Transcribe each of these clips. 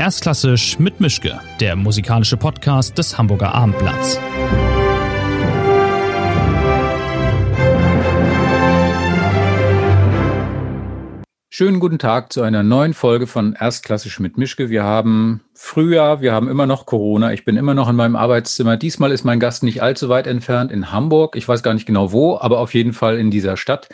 Erstklassisch mit Mischke, der musikalische Podcast des Hamburger Abendblatts. Schönen guten Tag zu einer neuen Folge von Erstklassisch mit Mischke. Wir haben Frühjahr, wir haben immer noch Corona. Ich bin immer noch in meinem Arbeitszimmer. Diesmal ist mein Gast nicht allzu weit entfernt in Hamburg. Ich weiß gar nicht genau wo, aber auf jeden Fall in dieser Stadt.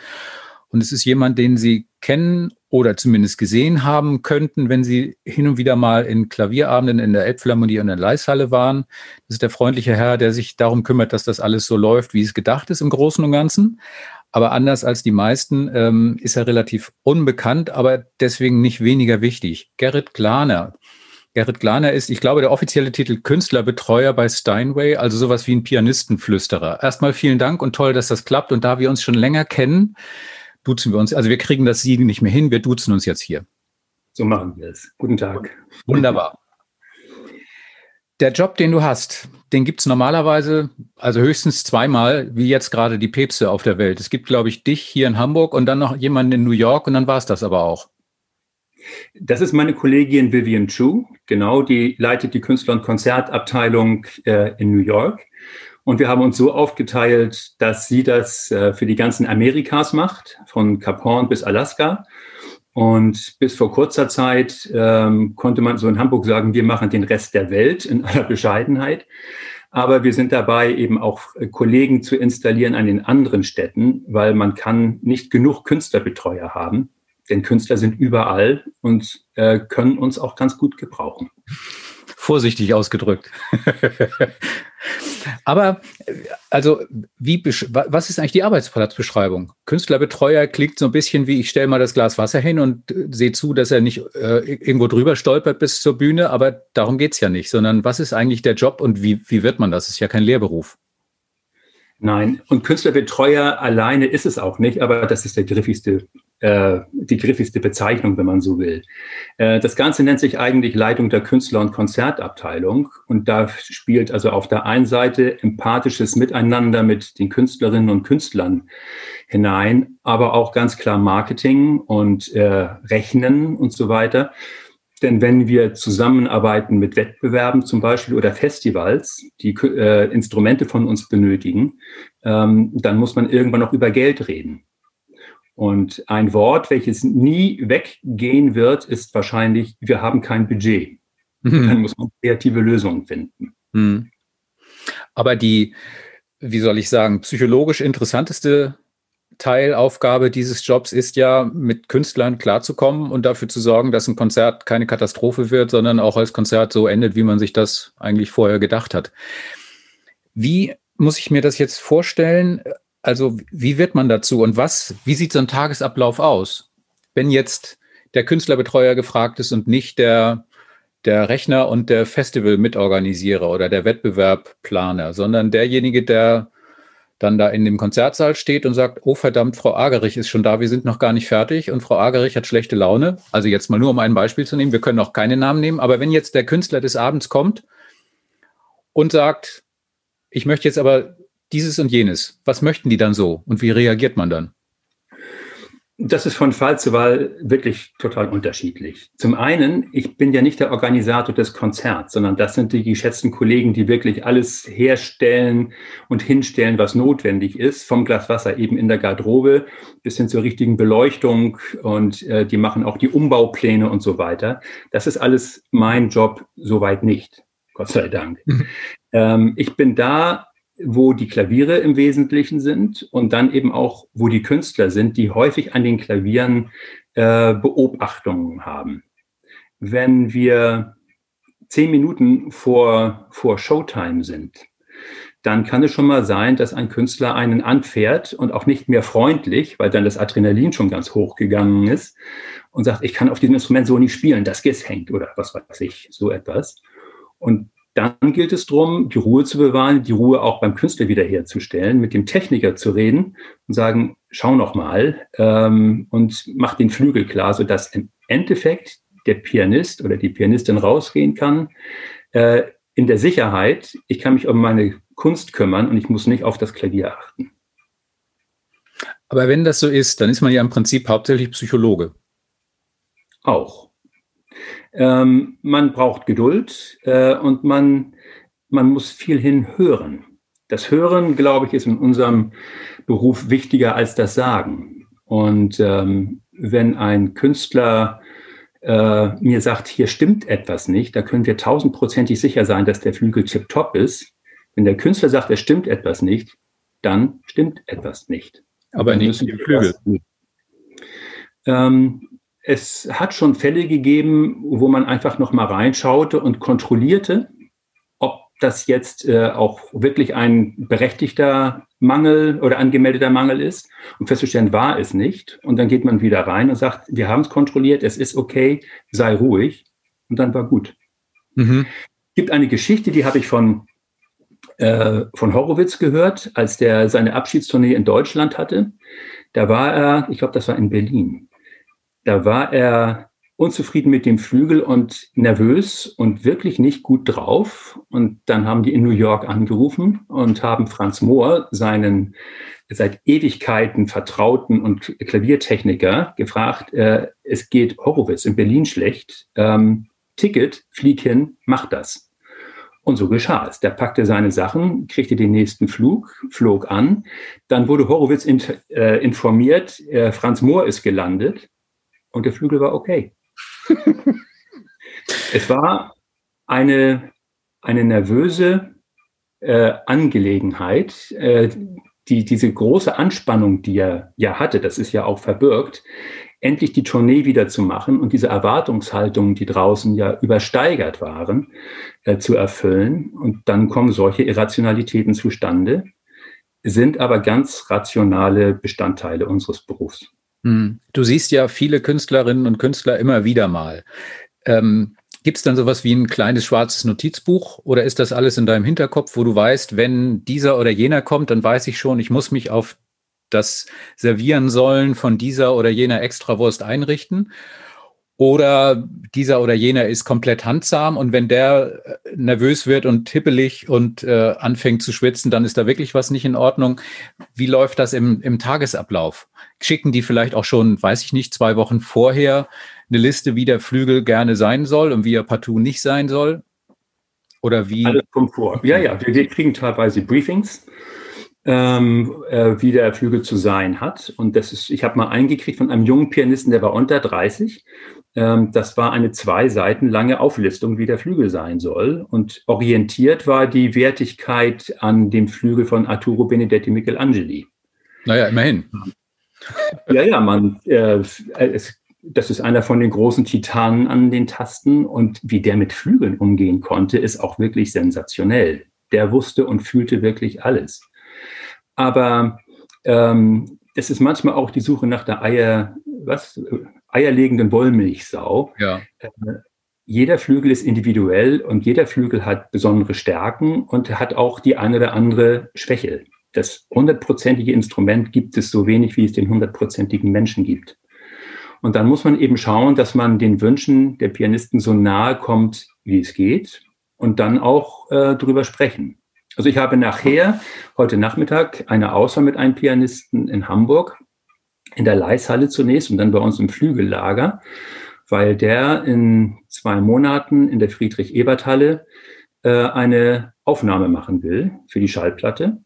Und es ist jemand, den Sie kennen oder zumindest gesehen haben könnten, wenn Sie hin und wieder mal in Klavierabenden in der Elbphilharmonie und in der Leishalle waren. Das ist der freundliche Herr, der sich darum kümmert, dass das alles so läuft, wie es gedacht ist im Großen und Ganzen. Aber anders als die meisten ähm, ist er relativ unbekannt, aber deswegen nicht weniger wichtig. Gerrit Glaner. Gerrit Glaner ist, ich glaube, der offizielle Titel Künstlerbetreuer bei Steinway, also sowas wie ein Pianistenflüsterer. Erstmal vielen Dank und toll, dass das klappt. Und da wir uns schon länger kennen, duzen wir uns. Also wir kriegen das Sie nicht mehr hin, wir duzen uns jetzt hier. So machen wir es. Guten Tag. Wunderbar. Der Job, den du hast, den gibt es normalerweise, also höchstens zweimal, wie jetzt gerade die Päpste auf der Welt. Es gibt, glaube ich, dich hier in Hamburg und dann noch jemanden in New York und dann war es das aber auch. Das ist meine Kollegin Vivian Chu, genau, die leitet die Künstler- und Konzertabteilung äh, in New York. Und wir haben uns so aufgeteilt, dass sie das äh, für die ganzen Amerikas macht, von Cap Horn bis Alaska. Und bis vor kurzer Zeit ähm, konnte man so in Hamburg sagen, wir machen den Rest der Welt in aller Bescheidenheit. Aber wir sind dabei, eben auch äh, Kollegen zu installieren an den anderen Städten, weil man kann nicht genug Künstlerbetreuer haben. Denn Künstler sind überall und äh, können uns auch ganz gut gebrauchen. Vorsichtig ausgedrückt. Aber also wie was ist eigentlich die Arbeitsplatzbeschreibung? Künstlerbetreuer klingt so ein bisschen wie ich stelle mal das Glas Wasser hin und äh, sehe zu, dass er nicht äh, irgendwo drüber stolpert bis zur Bühne, aber darum geht es ja nicht, sondern was ist eigentlich der Job und wie, wie wird man das ist ja kein Lehrberuf. Nein, und Künstlerbetreuer alleine ist es auch nicht, aber das ist der griffigste, äh, die griffigste Bezeichnung, wenn man so will. Äh, das Ganze nennt sich eigentlich Leitung der Künstler- und Konzertabteilung und da spielt also auf der einen Seite empathisches Miteinander mit den Künstlerinnen und Künstlern hinein, aber auch ganz klar Marketing und äh, Rechnen und so weiter. Denn wenn wir zusammenarbeiten mit Wettbewerben zum Beispiel oder Festivals, die äh, Instrumente von uns benötigen, ähm, dann muss man irgendwann noch über Geld reden. Und ein Wort, welches nie weggehen wird, ist wahrscheinlich, wir haben kein Budget. Mhm. Dann muss man kreative Lösungen finden. Mhm. Aber die, wie soll ich sagen, psychologisch interessanteste Teilaufgabe dieses Jobs ist ja, mit Künstlern klarzukommen und dafür zu sorgen, dass ein Konzert keine Katastrophe wird, sondern auch als Konzert so endet, wie man sich das eigentlich vorher gedacht hat. Wie muss ich mir das jetzt vorstellen? Also, wie wird man dazu und was, wie sieht so ein Tagesablauf aus? Wenn jetzt der Künstlerbetreuer gefragt ist und nicht der, der Rechner und der Festival-Mitorganisierer oder der Wettbewerbplaner, sondern derjenige, der dann da in dem Konzertsaal steht und sagt, oh verdammt, Frau Agerich ist schon da, wir sind noch gar nicht fertig und Frau Agerich hat schlechte Laune. Also jetzt mal nur um ein Beispiel zu nehmen, wir können auch keine Namen nehmen, aber wenn jetzt der Künstler des Abends kommt und sagt, ich möchte jetzt aber dieses und jenes, was möchten die dann so und wie reagiert man dann? Das ist von Fall zu Fall wirklich total unterschiedlich. Zum einen, ich bin ja nicht der Organisator des Konzerts, sondern das sind die geschätzten Kollegen, die wirklich alles herstellen und hinstellen, was notwendig ist, vom Glas Wasser eben in der Garderobe bis hin zur richtigen Beleuchtung und äh, die machen auch die Umbaupläne und so weiter. Das ist alles mein Job soweit nicht, Gott sei Dank. Mhm. Ähm, ich bin da wo die Klaviere im Wesentlichen sind und dann eben auch, wo die Künstler sind, die häufig an den Klavieren äh, Beobachtungen haben. Wenn wir zehn Minuten vor, vor Showtime sind, dann kann es schon mal sein, dass ein Künstler einen anfährt und auch nicht mehr freundlich, weil dann das Adrenalin schon ganz hoch gegangen ist und sagt, ich kann auf diesem Instrument so nicht spielen, das Giss hängt oder was weiß ich, so etwas. Und dann gilt es darum, die Ruhe zu bewahren, die Ruhe auch beim Künstler wiederherzustellen, mit dem Techniker zu reden und sagen, schau noch mal ähm, und mach den Flügel klar, sodass im Endeffekt der Pianist oder die Pianistin rausgehen kann äh, in der Sicherheit, ich kann mich um meine Kunst kümmern und ich muss nicht auf das Klavier achten. Aber wenn das so ist, dann ist man ja im Prinzip hauptsächlich Psychologe. Auch. Ähm, man braucht Geduld äh, und man, man muss viel hinhören. Das Hören, glaube ich, ist in unserem Beruf wichtiger als das Sagen. Und ähm, wenn ein Künstler äh, mir sagt, hier stimmt etwas nicht, da können wir tausendprozentig sicher sein, dass der Flügel tip-top ist. Wenn der Künstler sagt, es stimmt etwas nicht, dann stimmt etwas nicht. Aber nicht im Flügel. Ähm, es hat schon Fälle gegeben, wo man einfach noch mal reinschaute und kontrollierte, ob das jetzt äh, auch wirklich ein berechtigter Mangel oder angemeldeter Mangel ist und festzustellen, war es nicht. Und dann geht man wieder rein und sagt, wir haben es kontrolliert, es ist okay, sei ruhig. Und dann war gut. Mhm. gibt eine Geschichte, die habe ich von, äh, von Horowitz gehört, als der seine Abschiedstournee in Deutschland hatte. Da war er, ich glaube, das war in Berlin. Da war er unzufrieden mit dem Flügel und nervös und wirklich nicht gut drauf. Und dann haben die in New York angerufen und haben Franz Mohr, seinen seit Ewigkeiten vertrauten und Klaviertechniker, gefragt, äh, es geht Horowitz in Berlin schlecht, ähm, Ticket, flieg hin, mach das. Und so geschah es. Der packte seine Sachen, kriegte den nächsten Flug, flog an. Dann wurde Horowitz in, äh, informiert, äh, Franz Mohr ist gelandet und der Flügel war okay. es war eine, eine nervöse äh, Angelegenheit, äh, die, diese große Anspannung, die er ja hatte, das ist ja auch verbirgt, endlich die Tournee wieder zu machen und diese Erwartungshaltungen, die draußen ja übersteigert waren, äh, zu erfüllen. Und dann kommen solche Irrationalitäten zustande, sind aber ganz rationale Bestandteile unseres Berufs. Hm. Du siehst ja viele Künstlerinnen und Künstler immer wieder mal. Ähm, Gibt es dann sowas wie ein kleines schwarzes Notizbuch oder ist das alles in deinem Hinterkopf, wo du weißt, wenn dieser oder jener kommt, dann weiß ich schon, ich muss mich auf das Servieren sollen von dieser oder jener Extrawurst einrichten? Oder dieser oder jener ist komplett handsam und wenn der äh, nervös wird und hippelig und äh, anfängt zu schwitzen, dann ist da wirklich was nicht in Ordnung. Wie läuft das im, im Tagesablauf? Schicken die vielleicht auch schon, weiß ich nicht, zwei Wochen vorher eine Liste, wie der Flügel gerne sein soll und wie er partout nicht sein soll? Oder wie? Alles kommt vor. Ja, ja, wir, wir kriegen teilweise Briefings ähm, äh, wie der Flügel zu sein hat. Und das ist, ich habe mal eingekriegt von einem jungen Pianisten, der war unter 30. Ähm, das war eine zwei Seiten lange Auflistung, wie der Flügel sein soll. Und orientiert war die Wertigkeit an dem Flügel von Arturo Benedetti Michelangeli. Naja, immerhin. Ja, ja, man, äh, es, das ist einer von den großen Titanen an den Tasten. Und wie der mit Flügeln umgehen konnte, ist auch wirklich sensationell. Der wusste und fühlte wirklich alles. Aber ähm, es ist manchmal auch die Suche nach der Eier, was, eierlegenden Wollmilchsau. Ja. Äh, jeder Flügel ist individuell und jeder Flügel hat besondere Stärken und hat auch die eine oder andere Schwäche. Das hundertprozentige Instrument gibt es so wenig, wie es den hundertprozentigen Menschen gibt. Und dann muss man eben schauen, dass man den Wünschen der Pianisten so nahe kommt, wie es geht und dann auch äh, drüber sprechen. Also ich habe nachher, heute Nachmittag, eine Auswahl mit einem Pianisten in Hamburg, in der Leishalle zunächst und dann bei uns im Flügellager, weil der in zwei Monaten in der Friedrich-Ebert-Halle äh, eine Aufnahme machen will für die Schallplatte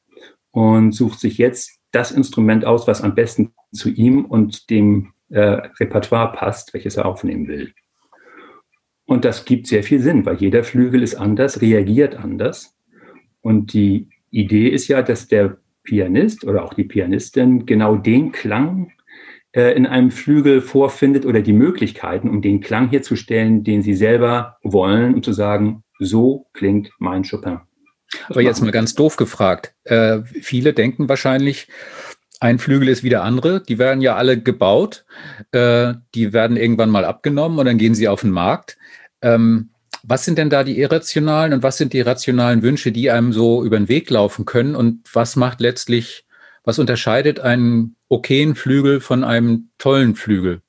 und sucht sich jetzt das Instrument aus, was am besten zu ihm und dem äh, Repertoire passt, welches er aufnehmen will. Und das gibt sehr viel Sinn, weil jeder Flügel ist anders, reagiert anders. Und die Idee ist ja, dass der Pianist oder auch die Pianistin genau den Klang äh, in einem Flügel vorfindet oder die Möglichkeiten, um den Klang herzustellen, den sie selber wollen, um zu sagen, so klingt mein Chopin. Aber jetzt mal ganz doof gefragt. Äh, viele denken wahrscheinlich, ein Flügel ist wie der andere. Die werden ja alle gebaut. Äh, die werden irgendwann mal abgenommen und dann gehen sie auf den Markt. Ähm, was sind denn da die irrationalen und was sind die rationalen Wünsche, die einem so über den Weg laufen können? Und was macht letztlich, was unterscheidet einen okayen Flügel von einem tollen Flügel?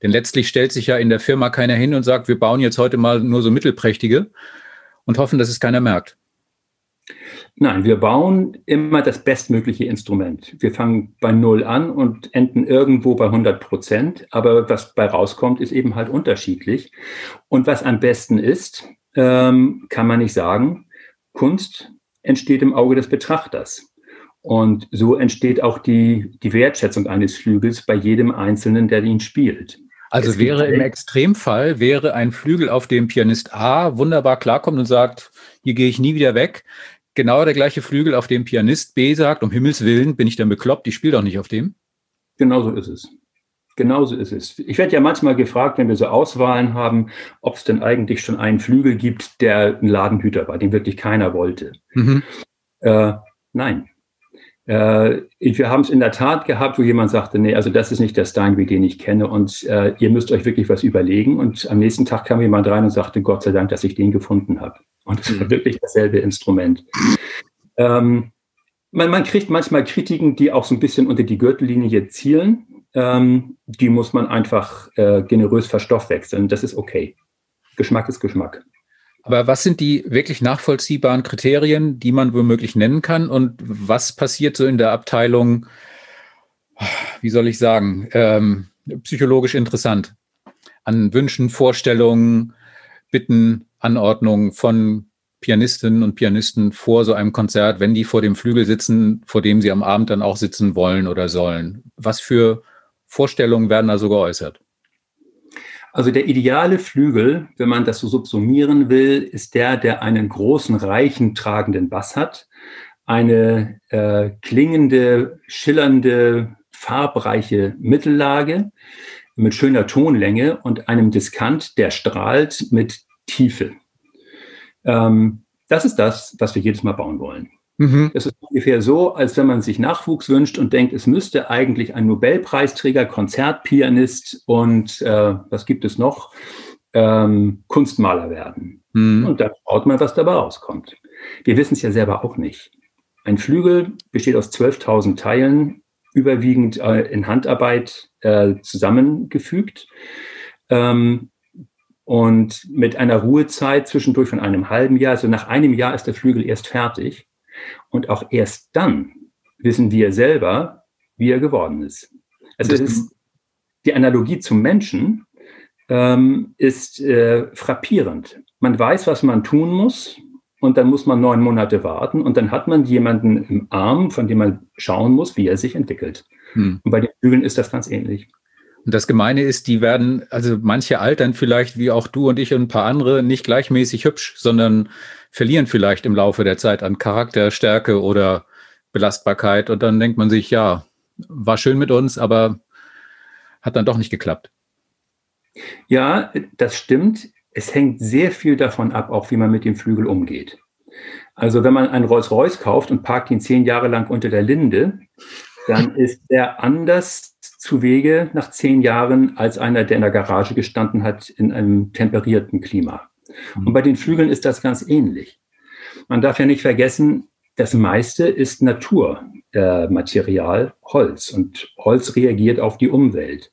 Denn letztlich stellt sich ja in der Firma keiner hin und sagt, wir bauen jetzt heute mal nur so mittelprächtige und hoffen, dass es keiner merkt. Nein, wir bauen immer das bestmögliche Instrument. Wir fangen bei Null an und enden irgendwo bei 100 Prozent. Aber was bei rauskommt, ist eben halt unterschiedlich. Und was am besten ist, ähm, kann man nicht sagen. Kunst entsteht im Auge des Betrachters. Und so entsteht auch die, die Wertschätzung eines Flügels bei jedem Einzelnen, der ihn spielt. Also wäre im Extremfall, wäre ein Flügel, auf dem Pianist A wunderbar klarkommt und sagt, hier gehe ich nie wieder weg, genau der gleiche Flügel, auf dem Pianist B sagt, um Himmels Willen, bin ich dann bekloppt, ich spiele doch nicht auf dem? Genauso ist es. Genauso ist es. Ich werde ja manchmal gefragt, wenn wir so Auswahlen haben, ob es denn eigentlich schon einen Flügel gibt, der ein Ladenhüter war, den wirklich keiner wollte. Mhm. Äh, nein. Äh, wir haben es in der Tat gehabt, wo jemand sagte, nee, also das ist nicht der Steinway, den ich kenne und äh, ihr müsst euch wirklich was überlegen. Und am nächsten Tag kam jemand rein und sagte, Gott sei Dank, dass ich den gefunden habe. Und es war mhm. wirklich dasselbe Instrument. Ähm, man, man, kriegt manchmal Kritiken, die auch so ein bisschen unter die Gürtellinie zielen. Ähm, die muss man einfach äh, generös verstoffwechseln. Das ist okay. Geschmack ist Geschmack. Aber was sind die wirklich nachvollziehbaren Kriterien, die man womöglich nennen kann? Und was passiert so in der Abteilung, wie soll ich sagen, ähm, psychologisch interessant? An Wünschen, Vorstellungen, Bitten, Anordnung von Pianistinnen und Pianisten vor so einem Konzert, wenn die vor dem Flügel sitzen, vor dem sie am Abend dann auch sitzen wollen oder sollen? Was für Vorstellungen werden da so geäußert? Also der ideale Flügel, wenn man das so subsumieren will, ist der, der einen großen, reichen, tragenden Bass hat, eine äh, klingende, schillernde, farbreiche Mittellage mit schöner Tonlänge und einem Diskant, der strahlt mit Tiefe. Ähm, das ist das, was wir jedes Mal bauen wollen. Mhm. Das ist ungefähr so, als wenn man sich Nachwuchs wünscht und denkt, es müsste eigentlich ein Nobelpreisträger, Konzertpianist und äh, was gibt es noch? Ähm, Kunstmaler werden. Mhm. Und da schaut man, was dabei rauskommt. Wir wissen es ja selber auch nicht. Ein Flügel besteht aus 12.000 Teilen, überwiegend äh, in Handarbeit äh, zusammengefügt. Ähm, und mit einer Ruhezeit zwischendurch von einem halben Jahr, also nach einem Jahr ist der Flügel erst fertig. Und auch erst dann wissen wir selber, wie er geworden ist. Also es ist die Analogie zum Menschen ähm, ist äh, frappierend. Man weiß, was man tun muss, und dann muss man neun Monate warten und dann hat man jemanden im Arm, von dem man schauen muss, wie er sich entwickelt. Hm. Und bei den Flügeln ist das ganz ähnlich. Und das Gemeine ist, die werden, also manche altern vielleicht wie auch du und ich und ein paar andere nicht gleichmäßig hübsch, sondern verlieren vielleicht im Laufe der Zeit an Charakterstärke oder Belastbarkeit. Und dann denkt man sich, ja, war schön mit uns, aber hat dann doch nicht geklappt. Ja, das stimmt. Es hängt sehr viel davon ab, auch wie man mit dem Flügel umgeht. Also wenn man einen Rolls-Royce kauft und parkt ihn zehn Jahre lang unter der Linde, dann ist er anders zu Wege nach zehn Jahren als einer, der in der Garage gestanden hat in einem temperierten Klima. Mhm. Und bei den Flügeln ist das ganz ähnlich. Man darf ja nicht vergessen, das meiste ist Naturmaterial, äh, Holz. Und Holz reagiert auf die Umwelt.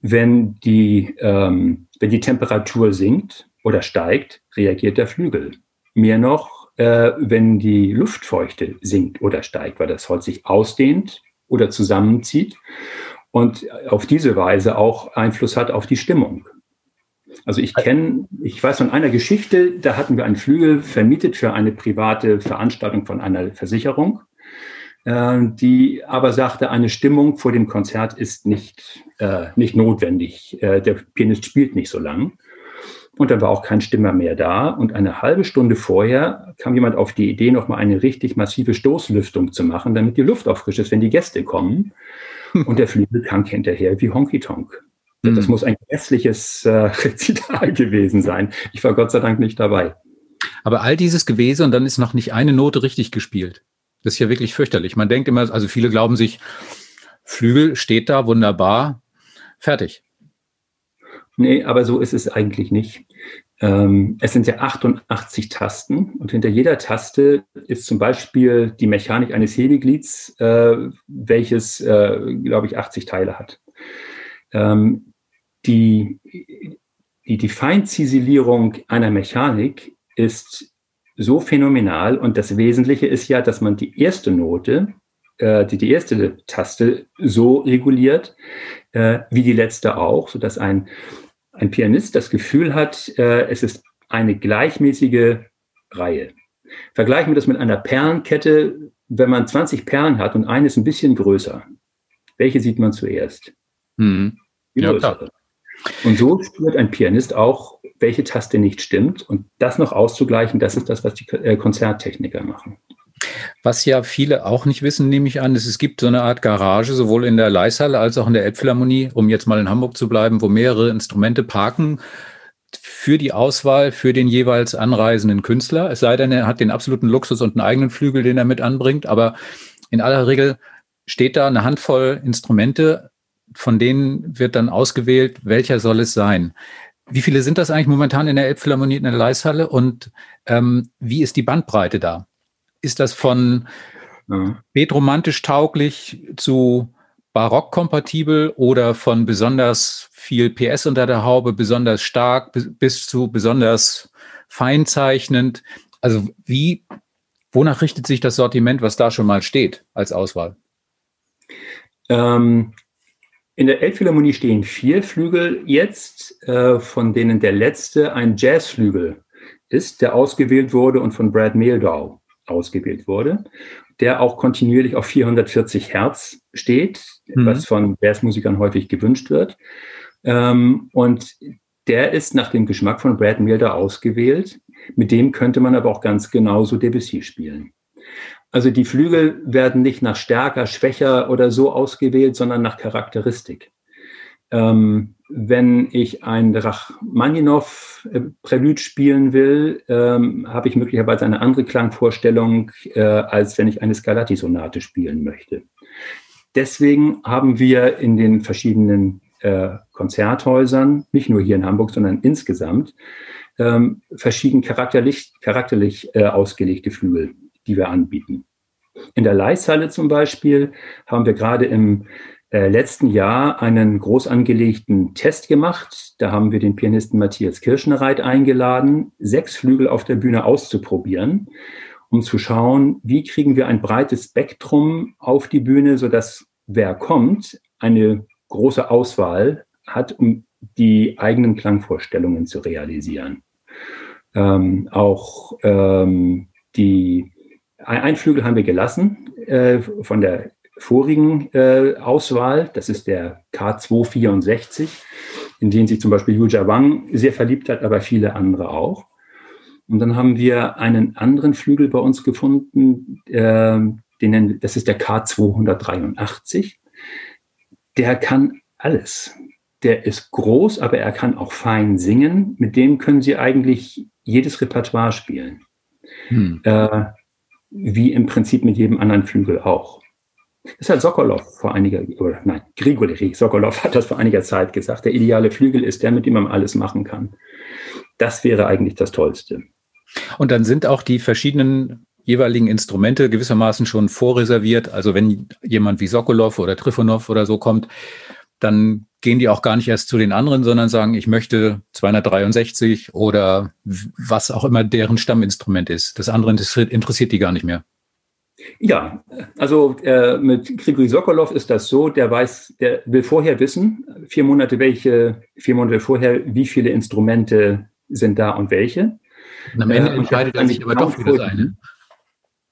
Wenn die, ähm, wenn die Temperatur sinkt oder steigt, reagiert der Flügel. Mehr noch, äh, wenn die Luftfeuchte sinkt oder steigt, weil das Holz sich ausdehnt oder zusammenzieht und auf diese Weise auch Einfluss hat auf die Stimmung. Also ich kenne, ich weiß von einer Geschichte, da hatten wir einen Flügel vermietet für eine private Veranstaltung von einer Versicherung, äh, die aber sagte, eine Stimmung vor dem Konzert ist nicht, äh, nicht notwendig. Äh, der Pianist spielt nicht so lang. Und dann war auch kein Stimmer mehr da. Und eine halbe Stunde vorher kam jemand auf die Idee, nochmal eine richtig massive Stoßlüftung zu machen, damit die Luft auch frisch ist, wenn die Gäste kommen. Und der Flügel kam hinterher wie Honky Tonk. Mhm. Das muss ein grässliches äh, Rezital gewesen sein. Ich war Gott sei Dank nicht dabei. Aber all dieses gewesen und dann ist noch nicht eine Note richtig gespielt. Das ist ja wirklich fürchterlich. Man denkt immer, also viele glauben sich, Flügel steht da wunderbar, fertig. Nee, aber so ist es eigentlich nicht. Ähm, es sind ja 88 Tasten und hinter jeder Taste ist zum Beispiel die Mechanik eines Hebeglieds, äh, welches, äh, glaube ich, 80 Teile hat. Ähm, die, die, die Feinziselierung einer Mechanik ist so phänomenal. Und das Wesentliche ist ja, dass man die erste Note, äh, die, die erste Taste so reguliert, äh, wie die letzte auch, sodass ein, ein Pianist das Gefühl hat, äh, es ist eine gleichmäßige Reihe. Vergleichen wir das mit einer Perlenkette. Wenn man 20 Perlen hat und eine ist ein bisschen größer, welche sieht man zuerst? Mhm. Ja, klar. Und so spürt ein Pianist auch, welche Taste nicht stimmt. Und das noch auszugleichen, das ist das, was die äh, Konzerttechniker machen. Was ja viele auch nicht wissen, nehme ich an, ist, es gibt so eine Art Garage, sowohl in der Leishalle als auch in der Elbphilharmonie, um jetzt mal in Hamburg zu bleiben, wo mehrere Instrumente parken für die Auswahl für den jeweils anreisenden Künstler. Es sei denn, er hat den absoluten Luxus und einen eigenen Flügel, den er mit anbringt. Aber in aller Regel steht da eine Handvoll Instrumente, von denen wird dann ausgewählt, welcher soll es sein. Wie viele sind das eigentlich momentan in der Elbphilharmonie in der Leishalle und ähm, wie ist die Bandbreite da? Ist das von ja. betromantisch tauglich zu barockkompatibel oder von besonders viel PS unter der Haube, besonders stark bis zu besonders feinzeichnend? Also wie, wonach richtet sich das Sortiment, was da schon mal steht als Auswahl? Ähm, in der Elbphilharmonie stehen vier Flügel jetzt, äh, von denen der letzte ein Jazzflügel ist, der ausgewählt wurde und von Brad Mehldow ausgewählt wurde, der auch kontinuierlich auf 440 Hertz steht, mhm. was von Jazzmusikern häufig gewünscht wird. Ähm, und der ist nach dem Geschmack von Brad Mehldow ausgewählt. Mit dem könnte man aber auch ganz genauso Debussy spielen. Also die Flügel werden nicht nach stärker, schwächer oder so ausgewählt, sondern nach Charakteristik. Ähm, wenn ich ein Rachmaninow-Prälude spielen will, ähm, habe ich möglicherweise eine andere Klangvorstellung, äh, als wenn ich eine Scarlatti-Sonate spielen möchte. Deswegen haben wir in den verschiedenen äh, Konzerthäusern, nicht nur hier in Hamburg, sondern insgesamt, ähm, verschieden charakterlich, charakterlich äh, ausgelegte Flügel die wir anbieten. In der Leishalle zum Beispiel haben wir gerade im äh, letzten Jahr einen groß angelegten Test gemacht. Da haben wir den Pianisten Matthias Kirschnereit eingeladen, sechs Flügel auf der Bühne auszuprobieren, um zu schauen, wie kriegen wir ein breites Spektrum auf die Bühne, sodass wer kommt, eine große Auswahl hat, um die eigenen Klangvorstellungen zu realisieren. Ähm, auch ähm, die ein Flügel haben wir gelassen äh, von der vorigen äh, Auswahl. Das ist der K264, in den sich zum Beispiel Yuja Wang sehr verliebt hat, aber viele andere auch. Und dann haben wir einen anderen Flügel bei uns gefunden, äh, den das ist der K283. Der kann alles. Der ist groß, aber er kann auch fein singen. Mit dem können Sie eigentlich jedes Repertoire spielen. Hm. Äh, wie im Prinzip mit jedem anderen Flügel auch. Das hat Sokolov vor einiger, oder nein, Grigori Sokolov hat das vor einiger Zeit gesagt. Der ideale Flügel ist der, mit dem man alles machen kann. Das wäre eigentlich das Tollste. Und dann sind auch die verschiedenen jeweiligen Instrumente gewissermaßen schon vorreserviert. Also wenn jemand wie Sokolov oder Trifonov oder so kommt, dann gehen die auch gar nicht erst zu den anderen, sondern sagen, ich möchte 263 oder was auch immer deren Stamminstrument ist. Das andere interessiert, interessiert die gar nicht mehr. Ja, also äh, mit Grigori Sokolov ist das so, der weiß, der will vorher wissen, vier Monate welche, vier Monate vorher, wie viele Instrumente sind da und welche. Und am Ende äh, entscheidet er sich aber doch für das eine.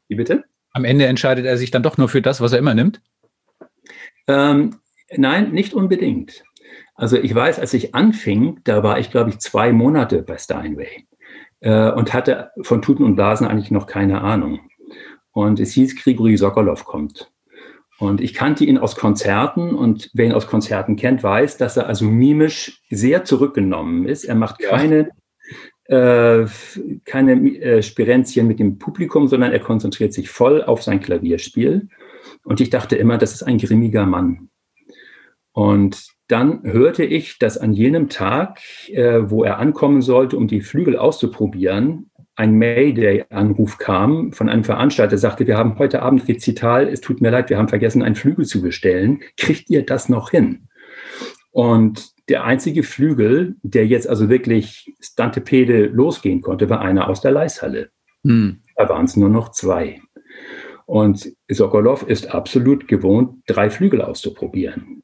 Wie bitte? Am Ende entscheidet er sich dann doch nur für das, was er immer nimmt? Ähm, Nein, nicht unbedingt. Also ich weiß, als ich anfing, da war ich, glaube ich, zwei Monate bei Steinway äh, und hatte von Tuten und Blasen eigentlich noch keine Ahnung. Und es hieß, Grigori Sokolov kommt. Und ich kannte ihn aus Konzerten und wer ihn aus Konzerten kennt, weiß, dass er also mimisch sehr zurückgenommen ist. Er macht keine, äh, keine äh, Spirenzien mit dem Publikum, sondern er konzentriert sich voll auf sein Klavierspiel. Und ich dachte immer, das ist ein grimmiger Mann. Und dann hörte ich, dass an jenem Tag, äh, wo er ankommen sollte, um die Flügel auszuprobieren, ein Mayday-Anruf kam von einem Veranstalter, der sagte, wir haben heute Abend Rezital, es tut mir leid, wir haben vergessen, einen Flügel zu bestellen. Kriegt ihr das noch hin? Und der einzige Flügel, der jetzt also wirklich Stantepede losgehen konnte, war einer aus der Leishalle. Hm. Da waren es nur noch zwei. Und Sokolov ist absolut gewohnt, drei Flügel auszuprobieren.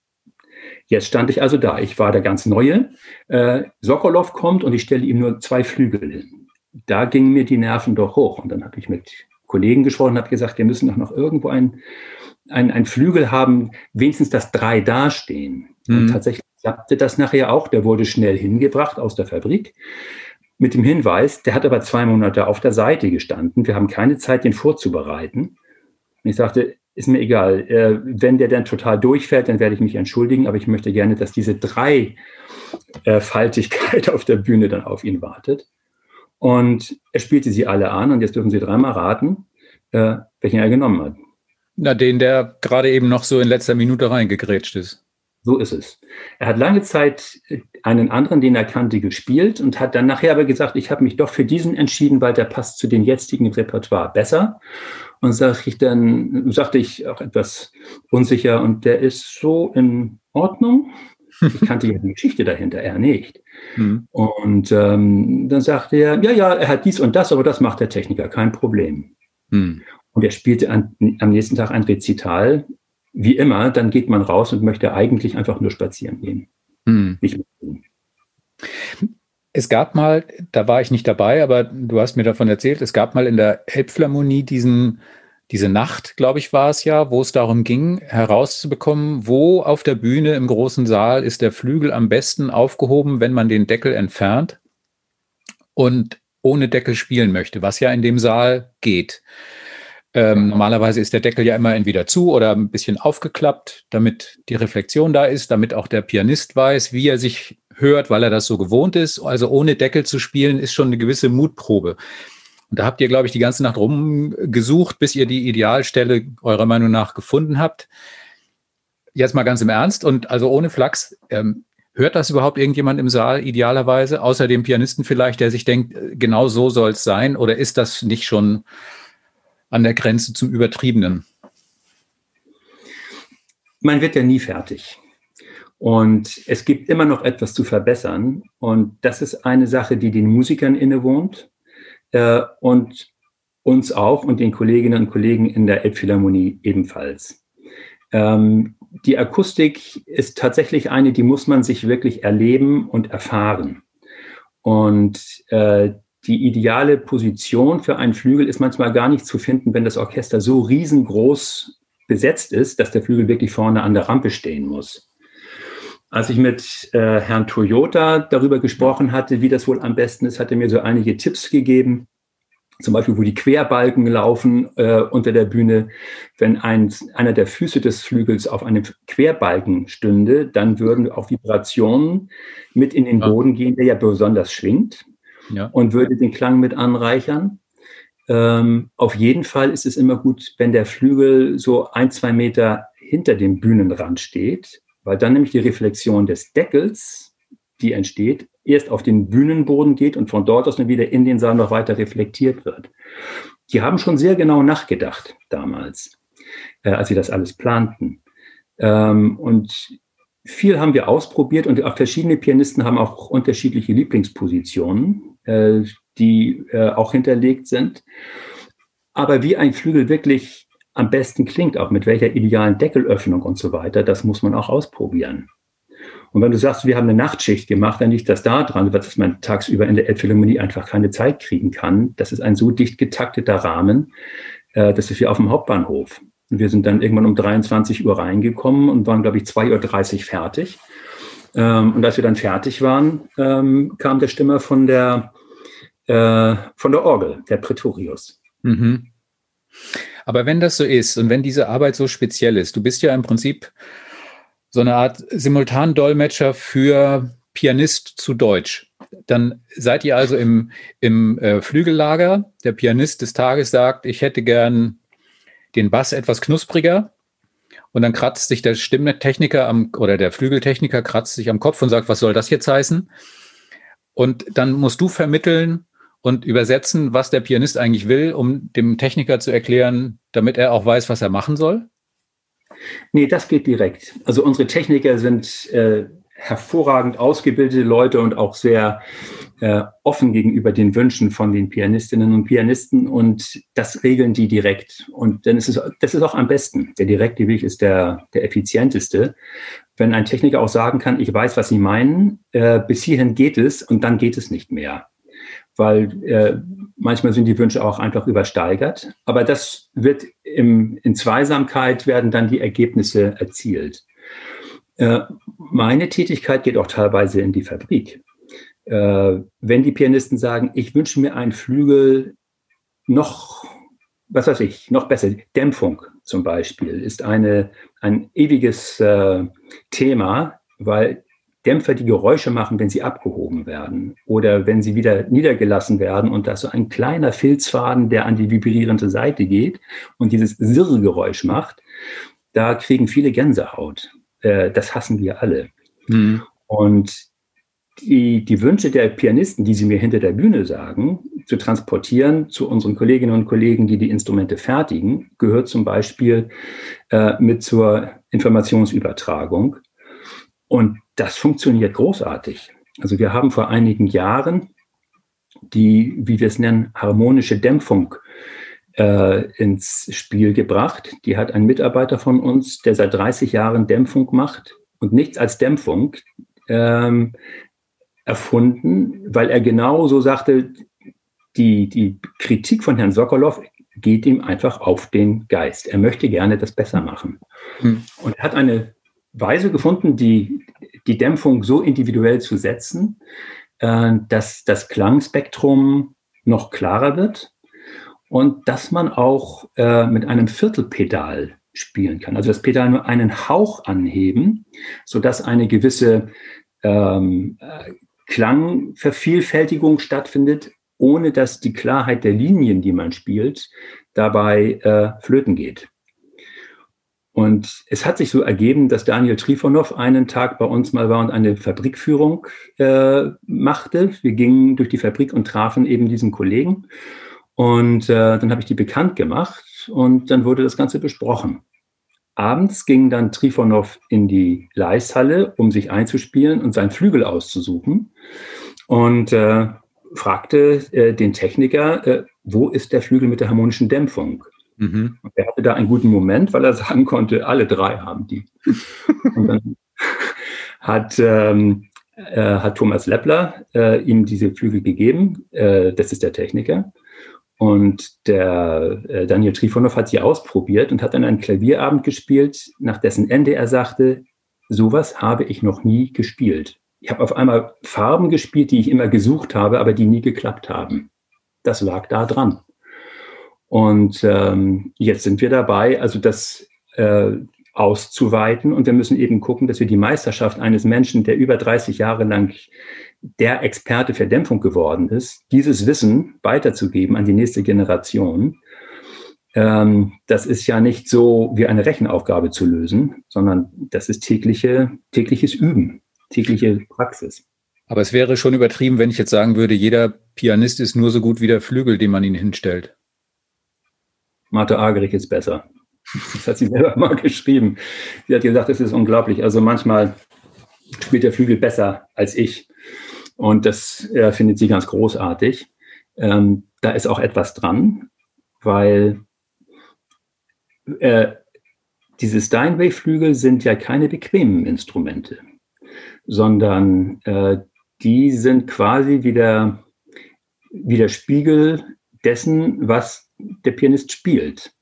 Jetzt stand ich also da. Ich war der ganz Neue. Äh, Sokolov kommt und ich stelle ihm nur zwei Flügel hin. Da gingen mir die Nerven doch hoch. Und dann habe ich mit Kollegen gesprochen und habe gesagt, wir müssen doch noch irgendwo ein, ein, Flügel haben, wenigstens das drei dastehen. Mhm. Und tatsächlich klappte das nachher auch. Der wurde schnell hingebracht aus der Fabrik mit dem Hinweis, der hat aber zwei Monate auf der Seite gestanden. Wir haben keine Zeit, den vorzubereiten. Und ich sagte, ist mir egal. Äh, wenn der dann total durchfällt, dann werde ich mich entschuldigen, aber ich möchte gerne, dass diese Dreifaltigkeit auf der Bühne dann auf ihn wartet. Und er spielte sie alle an und jetzt dürfen Sie dreimal raten, äh, welchen er genommen hat. Na, den, der gerade eben noch so in letzter Minute reingegrätscht ist. So ist es. Er hat lange Zeit einen anderen, den er kannte, gespielt und hat dann nachher aber gesagt, ich habe mich doch für diesen entschieden, weil der passt zu dem jetzigen Repertoire besser. Und sag ich dann, sagte ich auch etwas unsicher, und der ist so in Ordnung. Ich kannte ja die Geschichte dahinter, er nicht. Mhm. Und ähm, dann sagte er, ja, ja, er hat dies und das, aber das macht der Techniker, kein Problem. Mhm. Und er spielte an, am nächsten Tag ein Rezital. Wie immer, dann geht man raus und möchte eigentlich einfach nur spazieren gehen. Mhm. Nicht mitgehen. Es gab mal, da war ich nicht dabei, aber du hast mir davon erzählt, es gab mal in der Elbphilharmonie diesen, diese Nacht, glaube ich, war es ja, wo es darum ging, herauszubekommen, wo auf der Bühne im großen Saal ist der Flügel am besten aufgehoben, wenn man den Deckel entfernt und ohne Deckel spielen möchte, was ja in dem Saal geht. Ähm, normalerweise ist der Deckel ja immer entweder zu oder ein bisschen aufgeklappt, damit die Reflexion da ist, damit auch der Pianist weiß, wie er sich hört, weil er das so gewohnt ist. Also ohne Deckel zu spielen, ist schon eine gewisse Mutprobe. Und da habt ihr, glaube ich, die ganze Nacht rumgesucht, bis ihr die Idealstelle eurer Meinung nach gefunden habt. Jetzt mal ganz im Ernst und also ohne Flachs, ähm, hört das überhaupt irgendjemand im Saal idealerweise, außer dem Pianisten vielleicht, der sich denkt, äh, genau so soll es sein? Oder ist das nicht schon an der Grenze zum Übertriebenen? Man wird ja nie fertig. Und es gibt immer noch etwas zu verbessern. Und das ist eine Sache, die den Musikern innewohnt äh, und uns auch und den Kolleginnen und Kollegen in der Elbphilharmonie ebenfalls. Ähm, die Akustik ist tatsächlich eine, die muss man sich wirklich erleben und erfahren. Und äh, die ideale Position für einen Flügel ist manchmal gar nicht zu finden, wenn das Orchester so riesengroß besetzt ist, dass der Flügel wirklich vorne an der Rampe stehen muss. Als ich mit äh, Herrn Toyota darüber gesprochen hatte, wie das wohl am besten ist, hat er mir so einige Tipps gegeben. Zum Beispiel, wo die Querbalken laufen äh, unter der Bühne. Wenn ein, einer der Füße des Flügels auf einem Querbalken stünde, dann würden auch Vibrationen mit in den Boden gehen, der ja besonders schwingt ja. und würde den Klang mit anreichern. Ähm, auf jeden Fall ist es immer gut, wenn der Flügel so ein, zwei Meter hinter dem Bühnenrand steht, weil dann nämlich die Reflexion des Deckels, die entsteht, erst auf den Bühnenboden geht und von dort aus dann wieder in den Saal noch weiter reflektiert wird. Die haben schon sehr genau nachgedacht damals, äh, als sie das alles planten. Ähm, und viel haben wir ausprobiert und auch verschiedene Pianisten haben auch unterschiedliche Lieblingspositionen, äh, die äh, auch hinterlegt sind. Aber wie ein Flügel wirklich am besten klingt, auch mit welcher idealen Deckelöffnung und so weiter, das muss man auch ausprobieren. Und wenn du sagst, wir haben eine Nachtschicht gemacht, dann liegt das da dran, dass man tagsüber in der Elbphilharmonie einfach keine Zeit kriegen kann. Das ist ein so dicht getakteter Rahmen, äh, das ist wie auf dem Hauptbahnhof. Und wir sind dann irgendwann um 23 Uhr reingekommen und waren, glaube ich, 2.30 Uhr fertig. Ähm, und als wir dann fertig waren, ähm, kam der Stimmer von der, äh, von der Orgel, der Pretorius. Mhm. Aber wenn das so ist und wenn diese Arbeit so speziell ist, du bist ja im Prinzip so eine Art Simultandolmetscher für Pianist zu Deutsch. Dann seid ihr also im, im äh, Flügellager. Der Pianist des Tages sagt, ich hätte gern den Bass etwas knuspriger. Und dann kratzt sich der Stimmtechniker am, oder der Flügeltechniker kratzt sich am Kopf und sagt, was soll das jetzt heißen? Und dann musst du vermitteln, und übersetzen, was der Pianist eigentlich will, um dem Techniker zu erklären, damit er auch weiß, was er machen soll? Nee, das geht direkt. Also unsere Techniker sind äh, hervorragend ausgebildete Leute und auch sehr äh, offen gegenüber den Wünschen von den Pianistinnen und Pianisten und das regeln die direkt. Und dann ist es, das ist auch am besten. Der direkte Weg ist der, der effizienteste. Wenn ein Techniker auch sagen kann, ich weiß, was Sie meinen, äh, bis hierhin geht es und dann geht es nicht mehr. Weil äh, manchmal sind die Wünsche auch einfach übersteigert. Aber das wird im, in Zweisamkeit werden dann die Ergebnisse erzielt. Äh, meine Tätigkeit geht auch teilweise in die Fabrik. Äh, wenn die Pianisten sagen, ich wünsche mir einen Flügel noch, was weiß ich, noch besser, Dämpfung zum Beispiel ist eine, ein ewiges äh, Thema, weil Dämpfer die Geräusche machen, wenn sie abgehoben werden oder wenn sie wieder niedergelassen werden und da ist so ein kleiner Filzfaden, der an die vibrierende Seite geht und dieses Sirrgeräusch macht, da kriegen viele Gänsehaut. Äh, das hassen wir alle. Mhm. Und die, die Wünsche der Pianisten, die sie mir hinter der Bühne sagen, zu transportieren zu unseren Kolleginnen und Kollegen, die die Instrumente fertigen, gehört zum Beispiel äh, mit zur Informationsübertragung. Und das funktioniert großartig. Also wir haben vor einigen Jahren die, wie wir es nennen, harmonische Dämpfung äh, ins Spiel gebracht. Die hat ein Mitarbeiter von uns, der seit 30 Jahren Dämpfung macht und nichts als Dämpfung ähm, erfunden, weil er genau so sagte, die, die Kritik von Herrn Sokolov geht ihm einfach auf den Geist. Er möchte gerne das besser machen. Hm. Und er hat eine Weise gefunden, die, die Dämpfung so individuell zu setzen, äh, dass das Klangspektrum noch klarer wird und dass man auch äh, mit einem Viertelpedal spielen kann. Also das Pedal nur einen Hauch anheben, sodass eine gewisse ähm, äh, Klangvervielfältigung stattfindet, ohne dass die Klarheit der Linien, die man spielt, dabei äh, flöten geht. Und es hat sich so ergeben, dass Daniel Trifonov einen Tag bei uns mal war und eine Fabrikführung äh, machte. Wir gingen durch die Fabrik und trafen eben diesen Kollegen. Und äh, dann habe ich die bekannt gemacht und dann wurde das Ganze besprochen. Abends ging dann Trifonov in die Leishalle, um sich einzuspielen und seinen Flügel auszusuchen und äh, fragte äh, den Techniker, äh, wo ist der Flügel mit der harmonischen Dämpfung? Mhm. Und er hatte da einen guten Moment, weil er sagen konnte, alle drei haben die. und dann hat, ähm, äh, hat Thomas Leppler äh, ihm diese Flügel gegeben. Äh, das ist der Techniker. Und der äh, Daniel Trifonov hat sie ausprobiert und hat dann einen Klavierabend gespielt, nach dessen Ende er sagte, sowas habe ich noch nie gespielt. Ich habe auf einmal Farben gespielt, die ich immer gesucht habe, aber die nie geklappt haben. Das lag da dran. Und ähm, jetzt sind wir dabei, also das äh, auszuweiten. Und wir müssen eben gucken, dass wir die Meisterschaft eines Menschen, der über 30 Jahre lang der Experte für Dämpfung geworden ist, dieses Wissen weiterzugeben an die nächste Generation. Ähm, das ist ja nicht so wie eine Rechenaufgabe zu lösen, sondern das ist tägliche, tägliches Üben, tägliche Praxis. Aber es wäre schon übertrieben, wenn ich jetzt sagen würde, jeder Pianist ist nur so gut wie der Flügel, den man ihn hinstellt. Martha Agerich ist besser. Das hat sie selber mal geschrieben. Sie hat gesagt, es ist unglaublich. Also manchmal spielt der Flügel besser als ich. Und das äh, findet sie ganz großartig. Ähm, da ist auch etwas dran, weil äh, diese Steinway-Flügel sind ja keine bequemen Instrumente, sondern äh, die sind quasi wieder, wieder Spiegel dessen, was der Pianist spielt.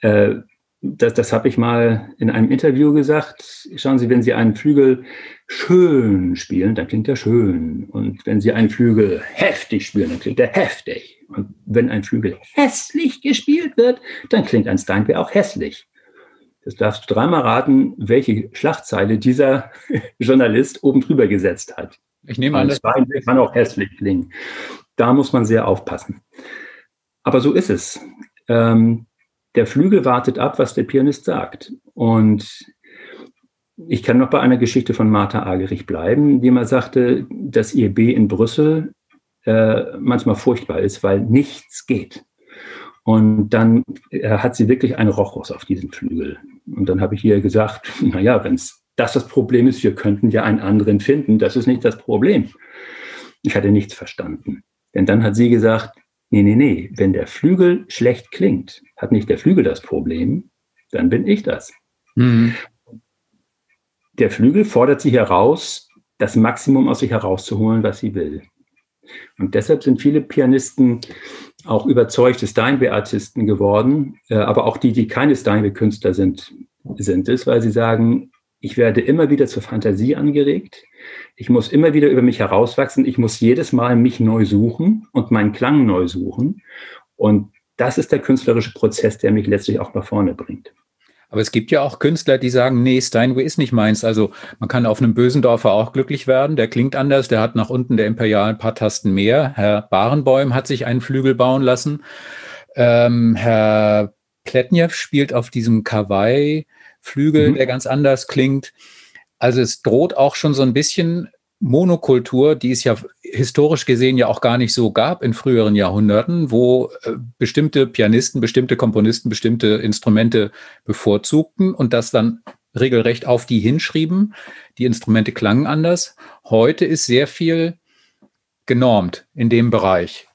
Äh, das, das habe ich mal in einem Interview gesagt. Schauen Sie, wenn Sie einen Flügel schön spielen, dann klingt er schön. Und wenn Sie einen Flügel heftig spielen, dann klingt er heftig. Und wenn ein Flügel hässlich gespielt wird, dann klingt ein Steinway auch hässlich. Das darfst du dreimal raten, welche Schlagzeile dieser Journalist oben drüber gesetzt hat. Ich nehme an, das Steinway kann auch hässlich klingen. Da muss man sehr aufpassen. Aber so ist es. Ähm, der Flügel wartet ab, was der Pianist sagt. Und ich kann noch bei einer Geschichte von Martha Agerich bleiben, die mal sagte, dass ihr B in Brüssel äh, manchmal furchtbar ist, weil nichts geht. Und dann äh, hat sie wirklich einen Rochus auf diesen Flügel. Und dann habe ich ihr gesagt, naja, wenn es dass das Problem ist, wir könnten ja einen anderen finden. Das ist nicht das Problem. Ich hatte nichts verstanden. Denn dann hat sie gesagt, nee, nee, nee, wenn der Flügel schlecht klingt, hat nicht der Flügel das Problem, dann bin ich das. Mhm. Der Flügel fordert sie heraus, das Maximum aus sich herauszuholen, was sie will. Und deshalb sind viele Pianisten auch überzeugte Steinway-Artisten geworden, äh, aber auch die, die keine Steinway-Künstler sind, sind es, weil sie sagen, ich werde immer wieder zur Fantasie angeregt. Ich muss immer wieder über mich herauswachsen. Ich muss jedes Mal mich neu suchen und meinen Klang neu suchen. Und das ist der künstlerische Prozess, der mich letztlich auch nach vorne bringt. Aber es gibt ja auch Künstler, die sagen, nee, Steinway ist nicht meins. Also man kann auf einem Bösendorfer auch glücklich werden. Der klingt anders. Der hat nach unten der Imperial ein paar Tasten mehr. Herr Barenbäum hat sich einen Flügel bauen lassen. Ähm, Herr Pletnev spielt auf diesem Kawaii-Flügel, mhm. der ganz anders klingt. Also es droht auch schon so ein bisschen Monokultur, die es ja historisch gesehen ja auch gar nicht so gab in früheren Jahrhunderten, wo äh, bestimmte Pianisten, bestimmte Komponisten bestimmte Instrumente bevorzugten und das dann regelrecht auf die hinschrieben. Die Instrumente klangen anders. Heute ist sehr viel genormt in dem Bereich.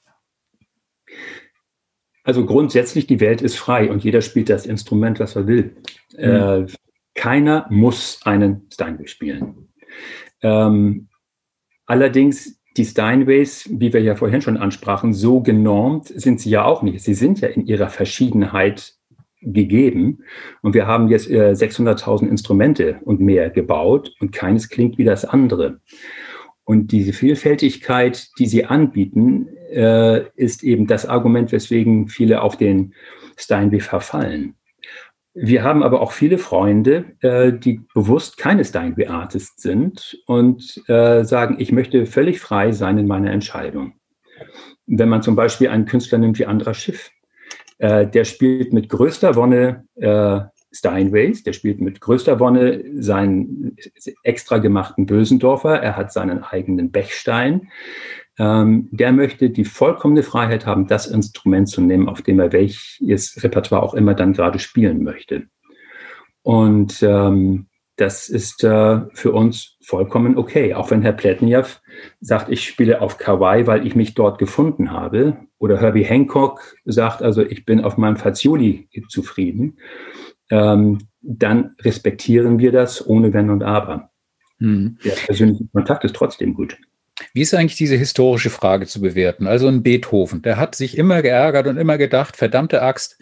Also grundsätzlich, die Welt ist frei und jeder spielt das Instrument, was er will. Mhm. Keiner muss einen Steinway spielen. Ähm, allerdings die Steinways, wie wir ja vorhin schon ansprachen, so genormt sind sie ja auch nicht. Sie sind ja in ihrer Verschiedenheit gegeben. Und wir haben jetzt äh, 600.000 Instrumente und mehr gebaut und keines klingt wie das andere. Und diese Vielfältigkeit, die sie anbieten, äh, ist eben das Argument, weswegen viele auf den Steinway verfallen. Wir haben aber auch viele Freunde, äh, die bewusst keine Steinway Artists sind und äh, sagen, ich möchte völlig frei sein in meiner Entscheidung. Wenn man zum Beispiel einen Künstler nimmt wie Andra Schiff, äh, der spielt mit größter Wonne äh, Steinways, der spielt mit größter Wonne seinen extra gemachten Bösendorfer, er hat seinen eigenen Bechstein. Ähm, der möchte die vollkommene Freiheit haben, das Instrument zu nehmen, auf dem er welches Repertoire auch immer dann gerade spielen möchte. Und ähm, das ist äh, für uns vollkommen okay. Auch wenn Herr Pletnejew sagt, ich spiele auf Kawaii, weil ich mich dort gefunden habe. Oder Herbie Hancock sagt, also ich bin auf meinem Fazioli zufrieden. Ähm, dann respektieren wir das ohne Wenn und Aber. Hm. Der persönliche Kontakt ist trotzdem gut. Wie ist eigentlich diese historische Frage zu bewerten? Also ein Beethoven, der hat sich immer geärgert und immer gedacht, verdammte Axt,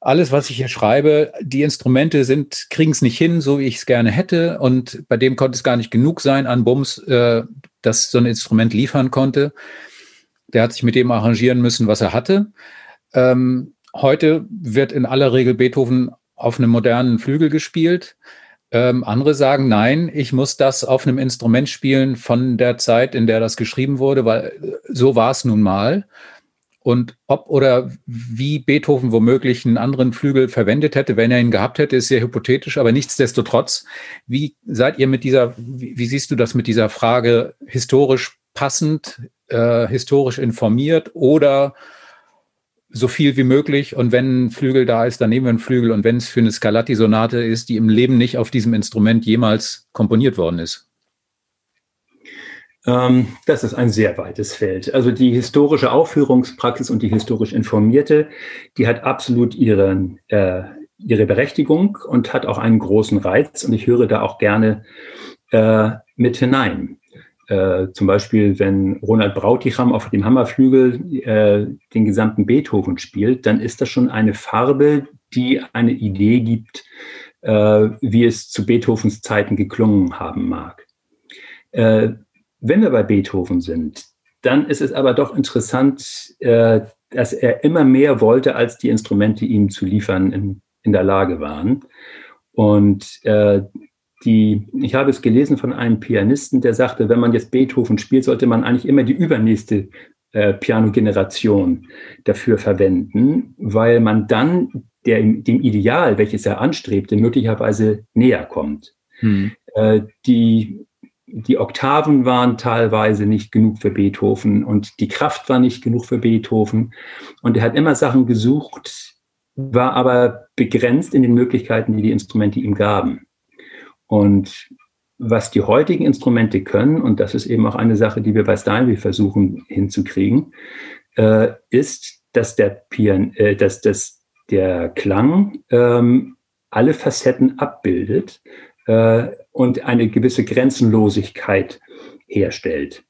alles, was ich hier schreibe, die Instrumente sind, kriegen es nicht hin, so wie ich es gerne hätte. Und bei dem konnte es gar nicht genug sein an Bums, äh, dass so ein Instrument liefern konnte. Der hat sich mit dem arrangieren müssen, was er hatte. Ähm, heute wird in aller Regel Beethoven auf einem modernen Flügel gespielt. Ähm, andere sagen, nein, ich muss das auf einem Instrument spielen von der Zeit, in der das geschrieben wurde, weil äh, so war es nun mal. Und ob oder wie Beethoven womöglich einen anderen Flügel verwendet hätte, wenn er ihn gehabt hätte, ist sehr hypothetisch. Aber nichtsdestotrotz, wie seid ihr mit dieser, wie, wie siehst du das mit dieser Frage historisch passend, äh, historisch informiert oder so viel wie möglich und wenn ein Flügel da ist, dann nehmen wir einen Flügel und wenn es für eine Scarlatti-Sonate ist, die im Leben nicht auf diesem Instrument jemals komponiert worden ist? Ähm, das ist ein sehr weites Feld. Also die historische Aufführungspraxis und die historisch informierte, die hat absolut ihren, äh, ihre Berechtigung und hat auch einen großen Reiz. Und ich höre da auch gerne äh, mit hinein. Äh, zum Beispiel, wenn Ronald Brauticham auf dem Hammerflügel äh, den gesamten Beethoven spielt, dann ist das schon eine Farbe, die eine Idee gibt, äh, wie es zu Beethovens Zeiten geklungen haben mag. Äh, wenn wir bei Beethoven sind, dann ist es aber doch interessant, äh, dass er immer mehr wollte, als die Instrumente ihm zu liefern in, in der Lage waren. Und äh, die, ich habe es gelesen von einem Pianisten, der sagte, wenn man jetzt Beethoven spielt, sollte man eigentlich immer die übernächste äh, Piano-Generation dafür verwenden, weil man dann der, dem Ideal, welches er anstrebte, möglicherweise näher kommt. Hm. Äh, die die Oktaven waren teilweise nicht genug für Beethoven und die Kraft war nicht genug für Beethoven. Und er hat immer Sachen gesucht, war aber begrenzt in den Möglichkeiten, die die Instrumente ihm gaben. Und was die heutigen Instrumente können, und das ist eben auch eine Sache, die wir bei Steinway versuchen hinzukriegen, äh, ist, dass der, Pian äh, dass, dass der Klang ähm, alle Facetten abbildet äh, und eine gewisse Grenzenlosigkeit herstellt.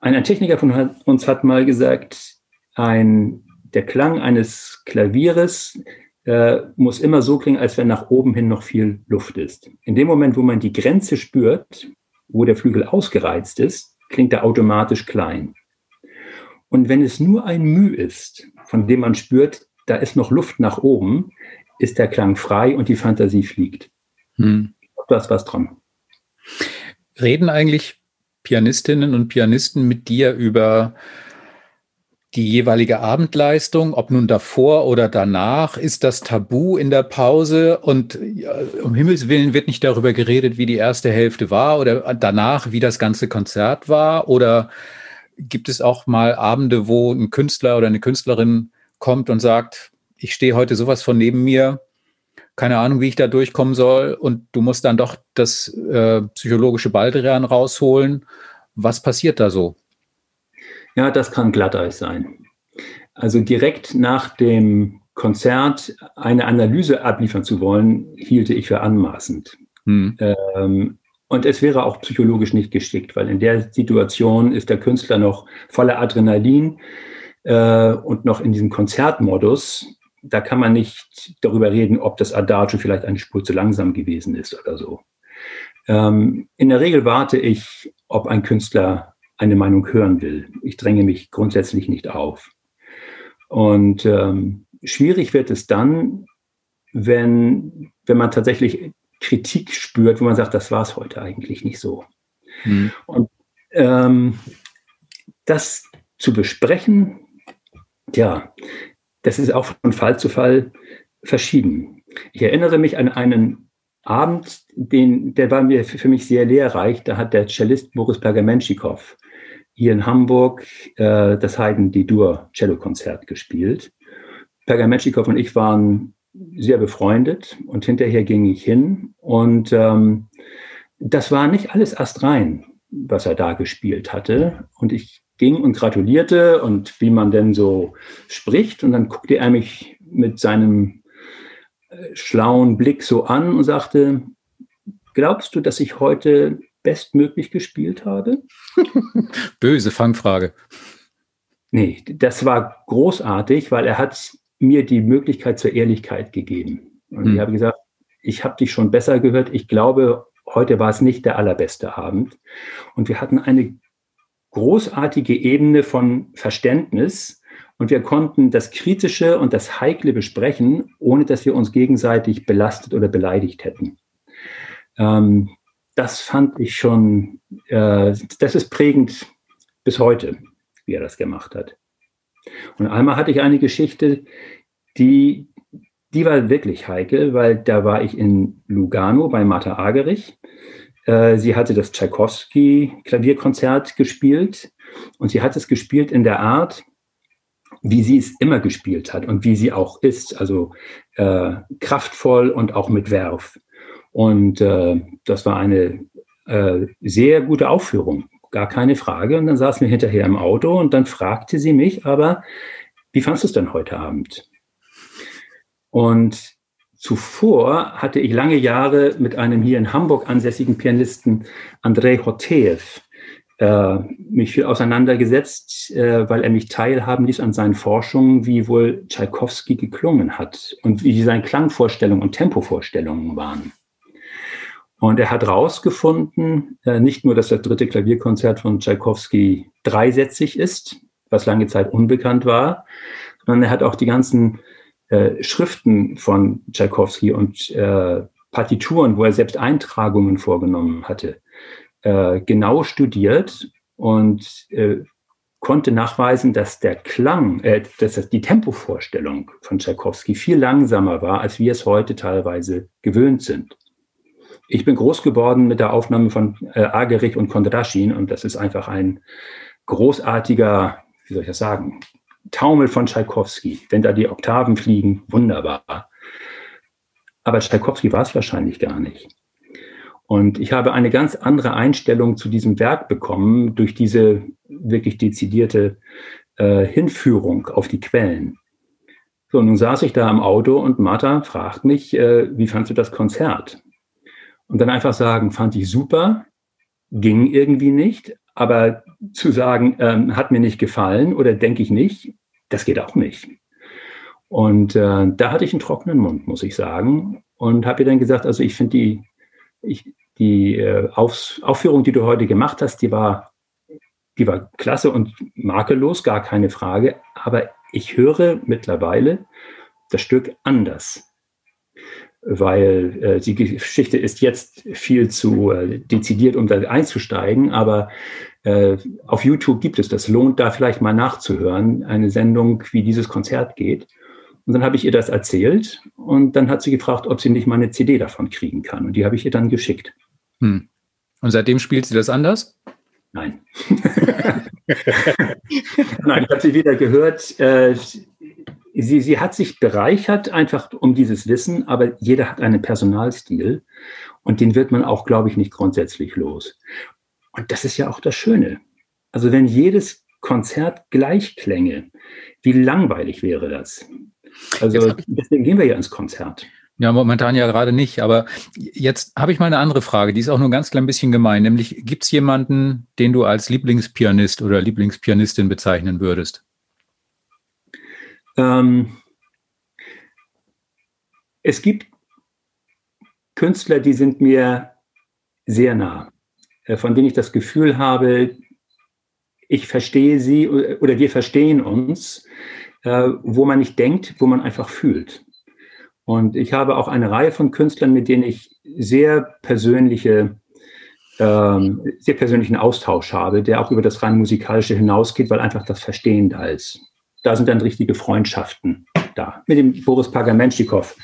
Ein Techniker von uns hat mal gesagt, ein, der Klang eines Klavieres äh, muss immer so klingen, als wenn nach oben hin noch viel Luft ist. In dem Moment, wo man die Grenze spürt, wo der Flügel ausgereizt ist, klingt er automatisch klein. Und wenn es nur ein Müh ist, von dem man spürt, da ist noch Luft nach oben, ist der Klang frei und die Fantasie fliegt. Hm. Da ist was dran. Reden eigentlich Pianistinnen und Pianisten mit dir über die jeweilige Abendleistung, ob nun davor oder danach, ist das Tabu in der Pause und ja, um Himmels Willen wird nicht darüber geredet, wie die erste Hälfte war oder danach, wie das ganze Konzert war oder gibt es auch mal Abende, wo ein Künstler oder eine Künstlerin kommt und sagt, ich stehe heute sowas von neben mir, keine Ahnung, wie ich da durchkommen soll und du musst dann doch das äh, psychologische Baldrian rausholen. Was passiert da so? Ja, das kann Glatteis sein. Also direkt nach dem Konzert eine Analyse abliefern zu wollen, hielte ich für anmaßend. Hm. Ähm, und es wäre auch psychologisch nicht geschickt, weil in der Situation ist der Künstler noch voller Adrenalin äh, und noch in diesem Konzertmodus. Da kann man nicht darüber reden, ob das Adagio vielleicht eine Spur zu langsam gewesen ist oder so. Ähm, in der Regel warte ich, ob ein Künstler eine Meinung hören will. Ich dränge mich grundsätzlich nicht auf. Und ähm, schwierig wird es dann, wenn, wenn man tatsächlich Kritik spürt, wo man sagt, das war es heute eigentlich nicht so. Mhm. Und ähm, das zu besprechen, ja, das ist auch von Fall zu Fall verschieden. Ich erinnere mich an einen Abend, den, der war mir für mich sehr lehrreich. Da hat der Cellist Boris Pergamenschikow hier in Hamburg äh, das Haydn D-Dur Cello-Konzert gespielt. Pergamentschikow und ich waren sehr befreundet und hinterher ging ich hin und ähm, das war nicht alles astrein, was er da gespielt hatte. Und ich ging und gratulierte und wie man denn so spricht und dann guckte er mich mit seinem äh, schlauen Blick so an und sagte, glaubst du, dass ich heute bestmöglich gespielt habe? Böse Fangfrage. Nee, das war großartig, weil er hat mir die Möglichkeit zur Ehrlichkeit gegeben. Und hm. ich habe gesagt, ich habe dich schon besser gehört. Ich glaube, heute war es nicht der allerbeste Abend. Und wir hatten eine großartige Ebene von Verständnis. Und wir konnten das Kritische und das Heikle besprechen, ohne dass wir uns gegenseitig belastet oder beleidigt hätten. Ähm, das fand ich schon, äh, das ist prägend bis heute, wie er das gemacht hat. Und einmal hatte ich eine Geschichte, die, die war wirklich heikel, weil da war ich in Lugano bei Martha Agerich. Äh, sie hatte das Tchaikovsky-Klavierkonzert gespielt und sie hat es gespielt in der Art, wie sie es immer gespielt hat und wie sie auch ist, also äh, kraftvoll und auch mit Werf. Und äh, das war eine äh, sehr gute Aufführung, gar keine Frage. Und dann saßen wir hinterher im Auto und dann fragte sie mich, aber wie fandest du es denn heute Abend? Und zuvor hatte ich lange Jahre mit einem hier in Hamburg ansässigen Pianisten Andrei Hoteev äh, mich viel auseinandergesetzt, äh, weil er mich teilhaben ließ an seinen Forschungen, wie wohl Tschaikowski geklungen hat und wie seine Klangvorstellungen und Tempovorstellungen waren. Und er hat herausgefunden, äh, nicht nur, dass das dritte Klavierkonzert von Tchaikovsky dreisätzig ist, was lange Zeit unbekannt war, sondern er hat auch die ganzen äh, Schriften von Tchaikovsky und äh, Partituren, wo er selbst Eintragungen vorgenommen hatte, äh, genau studiert und äh, konnte nachweisen, dass der Klang, äh, dass die Tempovorstellung von Tchaikovsky viel langsamer war, als wir es heute teilweise gewöhnt sind ich bin groß geworden mit der Aufnahme von äh, Agerich und Kondraschin und das ist einfach ein großartiger, wie soll ich das sagen, Taumel von Tschaikowski. Wenn da die Oktaven fliegen, wunderbar. Aber Tschaikowski war es wahrscheinlich gar nicht. Und ich habe eine ganz andere Einstellung zu diesem Werk bekommen durch diese wirklich dezidierte äh, Hinführung auf die Quellen. So, nun saß ich da im Auto und Martha fragt mich, äh, wie fandst du das Konzert? Und dann einfach sagen, fand ich super, ging irgendwie nicht, aber zu sagen, ähm, hat mir nicht gefallen oder denke ich nicht, das geht auch nicht. Und äh, da hatte ich einen trockenen Mund, muss ich sagen. Und habe ihr dann gesagt, also ich finde die, ich, die äh, Auf, Aufführung, die du heute gemacht hast, die war, die war klasse und makellos, gar keine Frage. Aber ich höre mittlerweile das Stück anders weil äh, die Geschichte ist jetzt viel zu äh, dezidiert, um da einzusteigen, aber äh, auf YouTube gibt es das. Lohnt da vielleicht mal nachzuhören, eine Sendung, wie dieses Konzert geht. Und dann habe ich ihr das erzählt und dann hat sie gefragt, ob sie nicht mal eine CD davon kriegen kann. Und die habe ich ihr dann geschickt. Hm. Und seitdem spielt sie das anders? Nein. Nein, ich habe sie wieder gehört. Sie, sie hat sich bereichert einfach um dieses Wissen, aber jeder hat einen Personalstil und den wird man auch, glaube ich, nicht grundsätzlich los. Und das ist ja auch das Schöne. Also wenn jedes Konzert gleich klänge, wie langweilig wäre das? Also deswegen gehen wir ja ins Konzert. Ja, momentan ja gerade nicht. Aber jetzt habe ich mal eine andere Frage, die ist auch nur ein ganz klein bisschen gemein. Nämlich, gibt es jemanden, den du als Lieblingspianist oder Lieblingspianistin bezeichnen würdest? Ähm, es gibt Künstler, die sind mir sehr nah, äh, von denen ich das Gefühl habe, ich verstehe sie oder wir verstehen uns, äh, wo man nicht denkt, wo man einfach fühlt. Und ich habe auch eine Reihe von Künstlern, mit denen ich sehr persönliche, ähm, sehr persönlichen Austausch habe, der auch über das rein musikalische hinausgeht, weil einfach das Verstehen da ist da sind dann richtige Freundschaften da. Mit dem Boris Pagamenschikow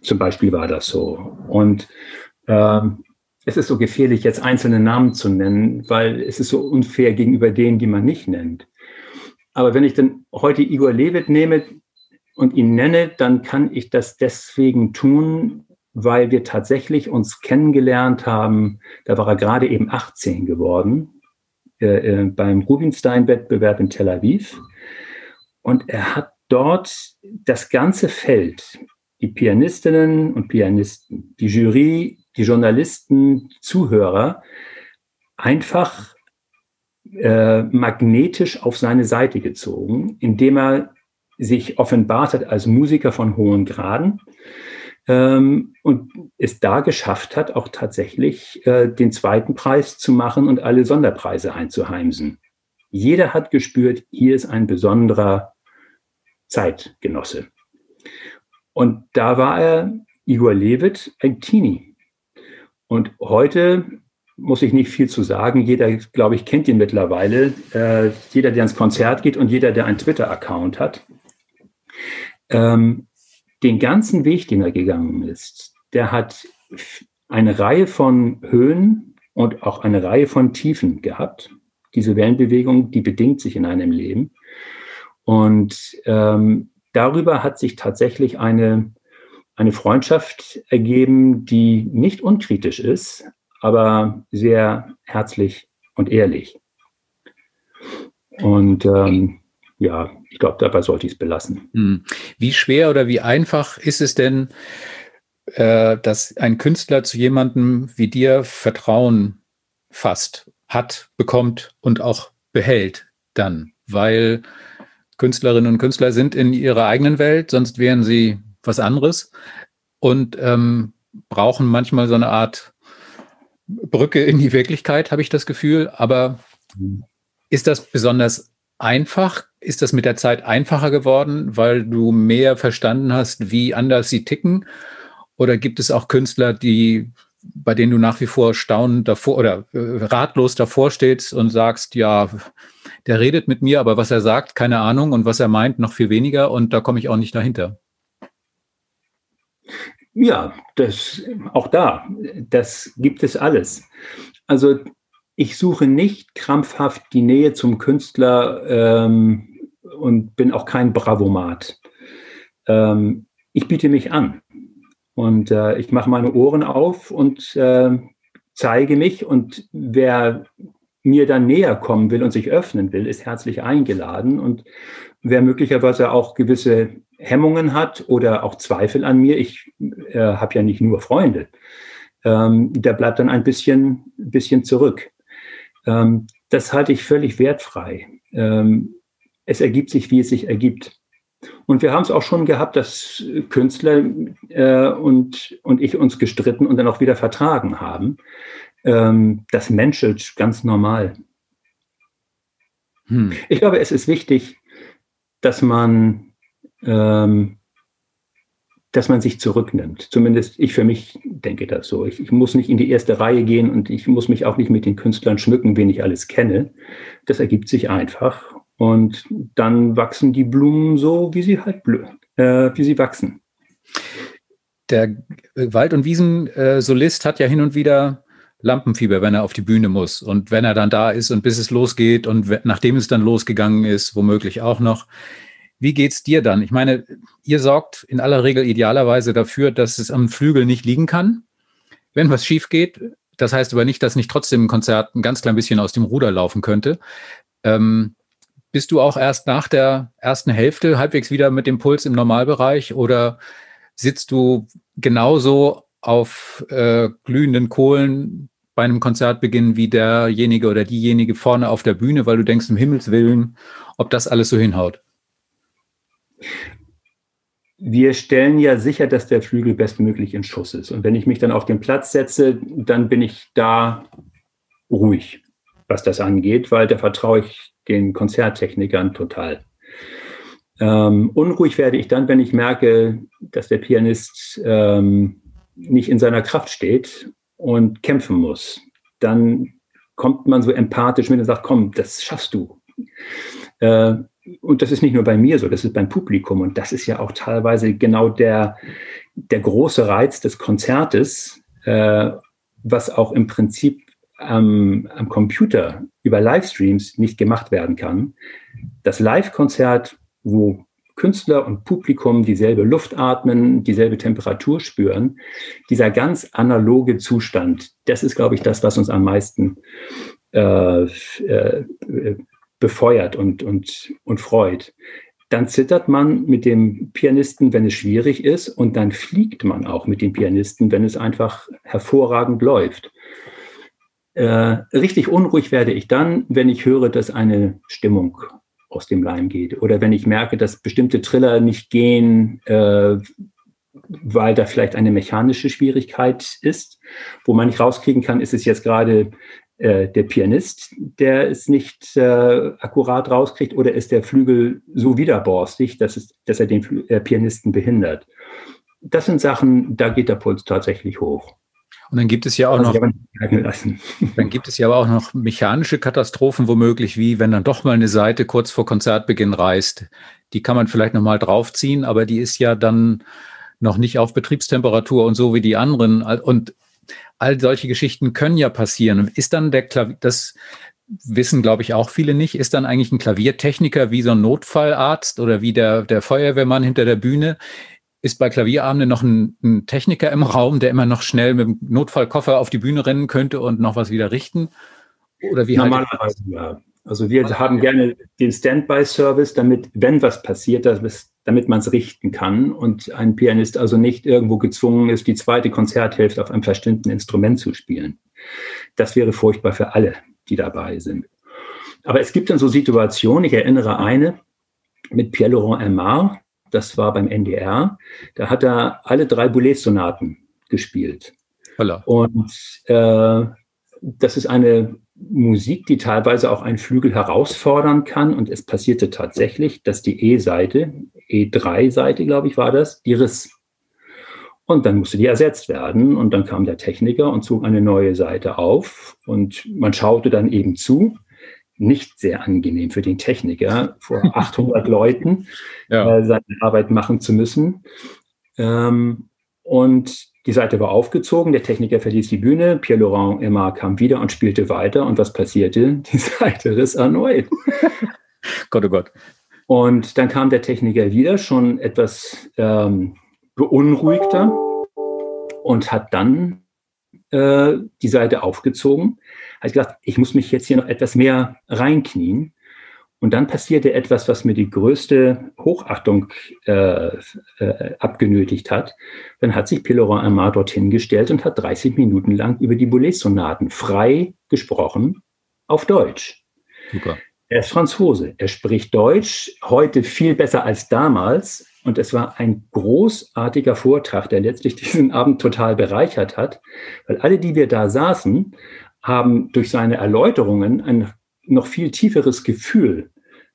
zum Beispiel war das so. Und ähm, es ist so gefährlich, jetzt einzelne Namen zu nennen, weil es ist so unfair gegenüber denen, die man nicht nennt. Aber wenn ich dann heute Igor Levit nehme und ihn nenne, dann kann ich das deswegen tun, weil wir tatsächlich uns kennengelernt haben. Da war er gerade eben 18 geworden äh, äh, beim Rubinstein-Wettbewerb in Tel Aviv. Und er hat dort das ganze Feld, die Pianistinnen und Pianisten, die Jury, die Journalisten, Zuhörer, einfach äh, magnetisch auf seine Seite gezogen, indem er sich offenbart hat als Musiker von hohen Graden ähm, und es da geschafft hat, auch tatsächlich äh, den zweiten Preis zu machen und alle Sonderpreise einzuheimsen. Jeder hat gespürt, hier ist ein besonderer Zeitgenosse. Und da war er, Igor Levit, ein Teenie. Und heute muss ich nicht viel zu sagen. Jeder, glaube ich, kennt ihn mittlerweile. Äh, jeder, der ins Konzert geht und jeder, der einen Twitter-Account hat. Ähm, den ganzen Weg, den er gegangen ist, der hat eine Reihe von Höhen und auch eine Reihe von Tiefen gehabt. Diese Wellenbewegung, die bedingt sich in einem Leben. Und ähm, darüber hat sich tatsächlich eine, eine Freundschaft ergeben, die nicht unkritisch ist, aber sehr herzlich und ehrlich. Und ähm, ja, ich glaube, dabei sollte ich es belassen. Hm. Wie schwer oder wie einfach ist es denn, äh, dass ein Künstler zu jemandem wie dir Vertrauen fasst, hat, bekommt und auch behält dann? Weil Künstlerinnen und Künstler sind in ihrer eigenen Welt, sonst wären sie was anderes und ähm, brauchen manchmal so eine Art Brücke in die Wirklichkeit, habe ich das Gefühl. Aber ist das besonders einfach? Ist das mit der Zeit einfacher geworden, weil du mehr verstanden hast, wie anders sie ticken? Oder gibt es auch Künstler, die bei denen du nach wie vor staunend davor oder äh, ratlos davor stehst und sagst, ja, der redet mit mir, aber was er sagt, keine Ahnung und was er meint, noch viel weniger und da komme ich auch nicht dahinter. Ja, das auch da, das gibt es alles. Also ich suche nicht krampfhaft die Nähe zum Künstler ähm, und bin auch kein Bravomat. Ähm, ich biete mich an. Und äh, ich mache meine Ohren auf und äh, zeige mich und wer mir dann näher kommen will und sich öffnen will, ist herzlich eingeladen. Und wer möglicherweise auch gewisse Hemmungen hat oder auch Zweifel an mir, ich äh, habe ja nicht nur Freunde, ähm, der bleibt dann ein bisschen, bisschen zurück. Ähm, das halte ich völlig wertfrei. Ähm, es ergibt sich, wie es sich ergibt. Und wir haben es auch schon gehabt, dass Künstler äh, und, und ich uns gestritten und dann auch wieder vertragen haben. Ähm, das menschelt ganz normal. Hm. Ich glaube, es ist wichtig, dass man, ähm, dass man sich zurücknimmt. Zumindest ich für mich denke das so. Ich, ich, muss nicht in die erste Reihe gehen und ich muss mich auch nicht mit den Künstlern schmücken, wen ich alles kenne. Das ergibt sich einfach. Und dann wachsen die Blumen so, wie sie halt äh, wie sie wachsen. Der Wald- und Wiesen-Solist hat ja hin und wieder Lampenfieber, wenn er auf die Bühne muss. Und wenn er dann da ist und bis es losgeht und nachdem es dann losgegangen ist, womöglich auch noch. Wie geht's dir dann? Ich meine, ihr sorgt in aller Regel idealerweise dafür, dass es am Flügel nicht liegen kann, wenn was schief geht. Das heißt aber nicht, dass nicht trotzdem ein Konzert ein ganz klein bisschen aus dem Ruder laufen könnte. Ähm, bist du auch erst nach der ersten Hälfte halbwegs wieder mit dem Puls im Normalbereich oder sitzt du genauso auf äh, glühenden Kohlen bei einem Konzertbeginn wie derjenige oder diejenige vorne auf der Bühne, weil du denkst, um Himmels Willen, ob das alles so hinhaut? Wir stellen ja sicher, dass der Flügel bestmöglich in Schuss ist. Und wenn ich mich dann auf den Platz setze, dann bin ich da ruhig, was das angeht, weil da vertraue ich den Konzerttechnikern total. Ähm, unruhig werde ich dann, wenn ich merke, dass der Pianist ähm, nicht in seiner Kraft steht und kämpfen muss. Dann kommt man so empathisch mit und sagt, komm, das schaffst du. Äh, und das ist nicht nur bei mir so, das ist beim Publikum. Und das ist ja auch teilweise genau der, der große Reiz des Konzertes, äh, was auch im Prinzip am, am Computer über Livestreams nicht gemacht werden kann. Das Live-Konzert, wo Künstler und Publikum dieselbe Luft atmen, dieselbe Temperatur spüren, dieser ganz analoge Zustand, das ist, glaube ich, das, was uns am meisten äh, äh, befeuert und, und, und freut. Dann zittert man mit dem Pianisten, wenn es schwierig ist, und dann fliegt man auch mit dem Pianisten, wenn es einfach hervorragend läuft. Äh, richtig unruhig werde ich dann, wenn ich höre, dass eine Stimmung aus dem Leim geht oder wenn ich merke, dass bestimmte Triller nicht gehen, äh, weil da vielleicht eine mechanische Schwierigkeit ist, wo man nicht rauskriegen kann, ist es jetzt gerade äh, der Pianist, der es nicht äh, akkurat rauskriegt oder ist der Flügel so widerborstig, dass, es, dass er den äh, Pianisten behindert. Das sind Sachen, da geht der Puls tatsächlich hoch. Und dann gibt es ja auch noch, dann gibt es ja aber auch noch mechanische Katastrophen womöglich, wie wenn dann doch mal eine Seite kurz vor Konzertbeginn reißt. Die kann man vielleicht nochmal draufziehen, aber die ist ja dann noch nicht auf Betriebstemperatur und so wie die anderen. Und all solche Geschichten können ja passieren. Ist dann der Klavier, das wissen, glaube ich, auch viele nicht, ist dann eigentlich ein Klaviertechniker wie so ein Notfallarzt oder wie der, der Feuerwehrmann hinter der Bühne? Ist bei Klavierabenden noch ein, ein, Techniker im Raum, der immer noch schnell mit dem Notfallkoffer auf die Bühne rennen könnte und noch was wieder richten? Oder wie Normalerweise ja. Also wir also, haben gerne den Standby-Service, damit, wenn was passiert, dass, damit man es richten kann und ein Pianist also nicht irgendwo gezwungen ist, die zweite Konzerthälfte auf einem verstimmten Instrument zu spielen. Das wäre furchtbar für alle, die dabei sind. Aber es gibt dann so Situationen, ich erinnere eine mit Pierre-Laurent Aymar, das war beim NDR. Da hat er alle drei Boulez-Sonaten gespielt. Holla. Und äh, das ist eine Musik, die teilweise auch einen Flügel herausfordern kann. Und es passierte tatsächlich, dass die E-Seite, E3-Seite, glaube ich, war das, die riss. Und dann musste die ersetzt werden. Und dann kam der Techniker und zog eine neue Seite auf. Und man schaute dann eben zu nicht sehr angenehm für den Techniker, vor 800 Leuten ja. äh, seine Arbeit machen zu müssen. Ähm, und die Seite war aufgezogen, der Techniker verließ die Bühne, Pierre-Laurent Emma kam wieder und spielte weiter. Und was passierte? Die Seite riss erneut. Gott, oh Gott. Und dann kam der Techniker wieder, schon etwas ähm, beunruhigter und hat dann äh, die Seite aufgezogen, habe ich gedacht, ich muss mich jetzt hier noch etwas mehr reinknien. Und dann passierte etwas, was mir die größte Hochachtung äh, äh, abgenötigt hat. Dann hat sich Pilorin Amar dorthin gestellt und hat 30 Minuten lang über die Boulez-Sonaten frei gesprochen auf Deutsch. Super. Er ist Franzose. Er spricht Deutsch heute viel besser als damals. Und es war ein großartiger Vortrag, der letztlich diesen Abend total bereichert hat, weil alle, die wir da saßen, haben durch seine Erläuterungen ein noch viel tieferes Gefühl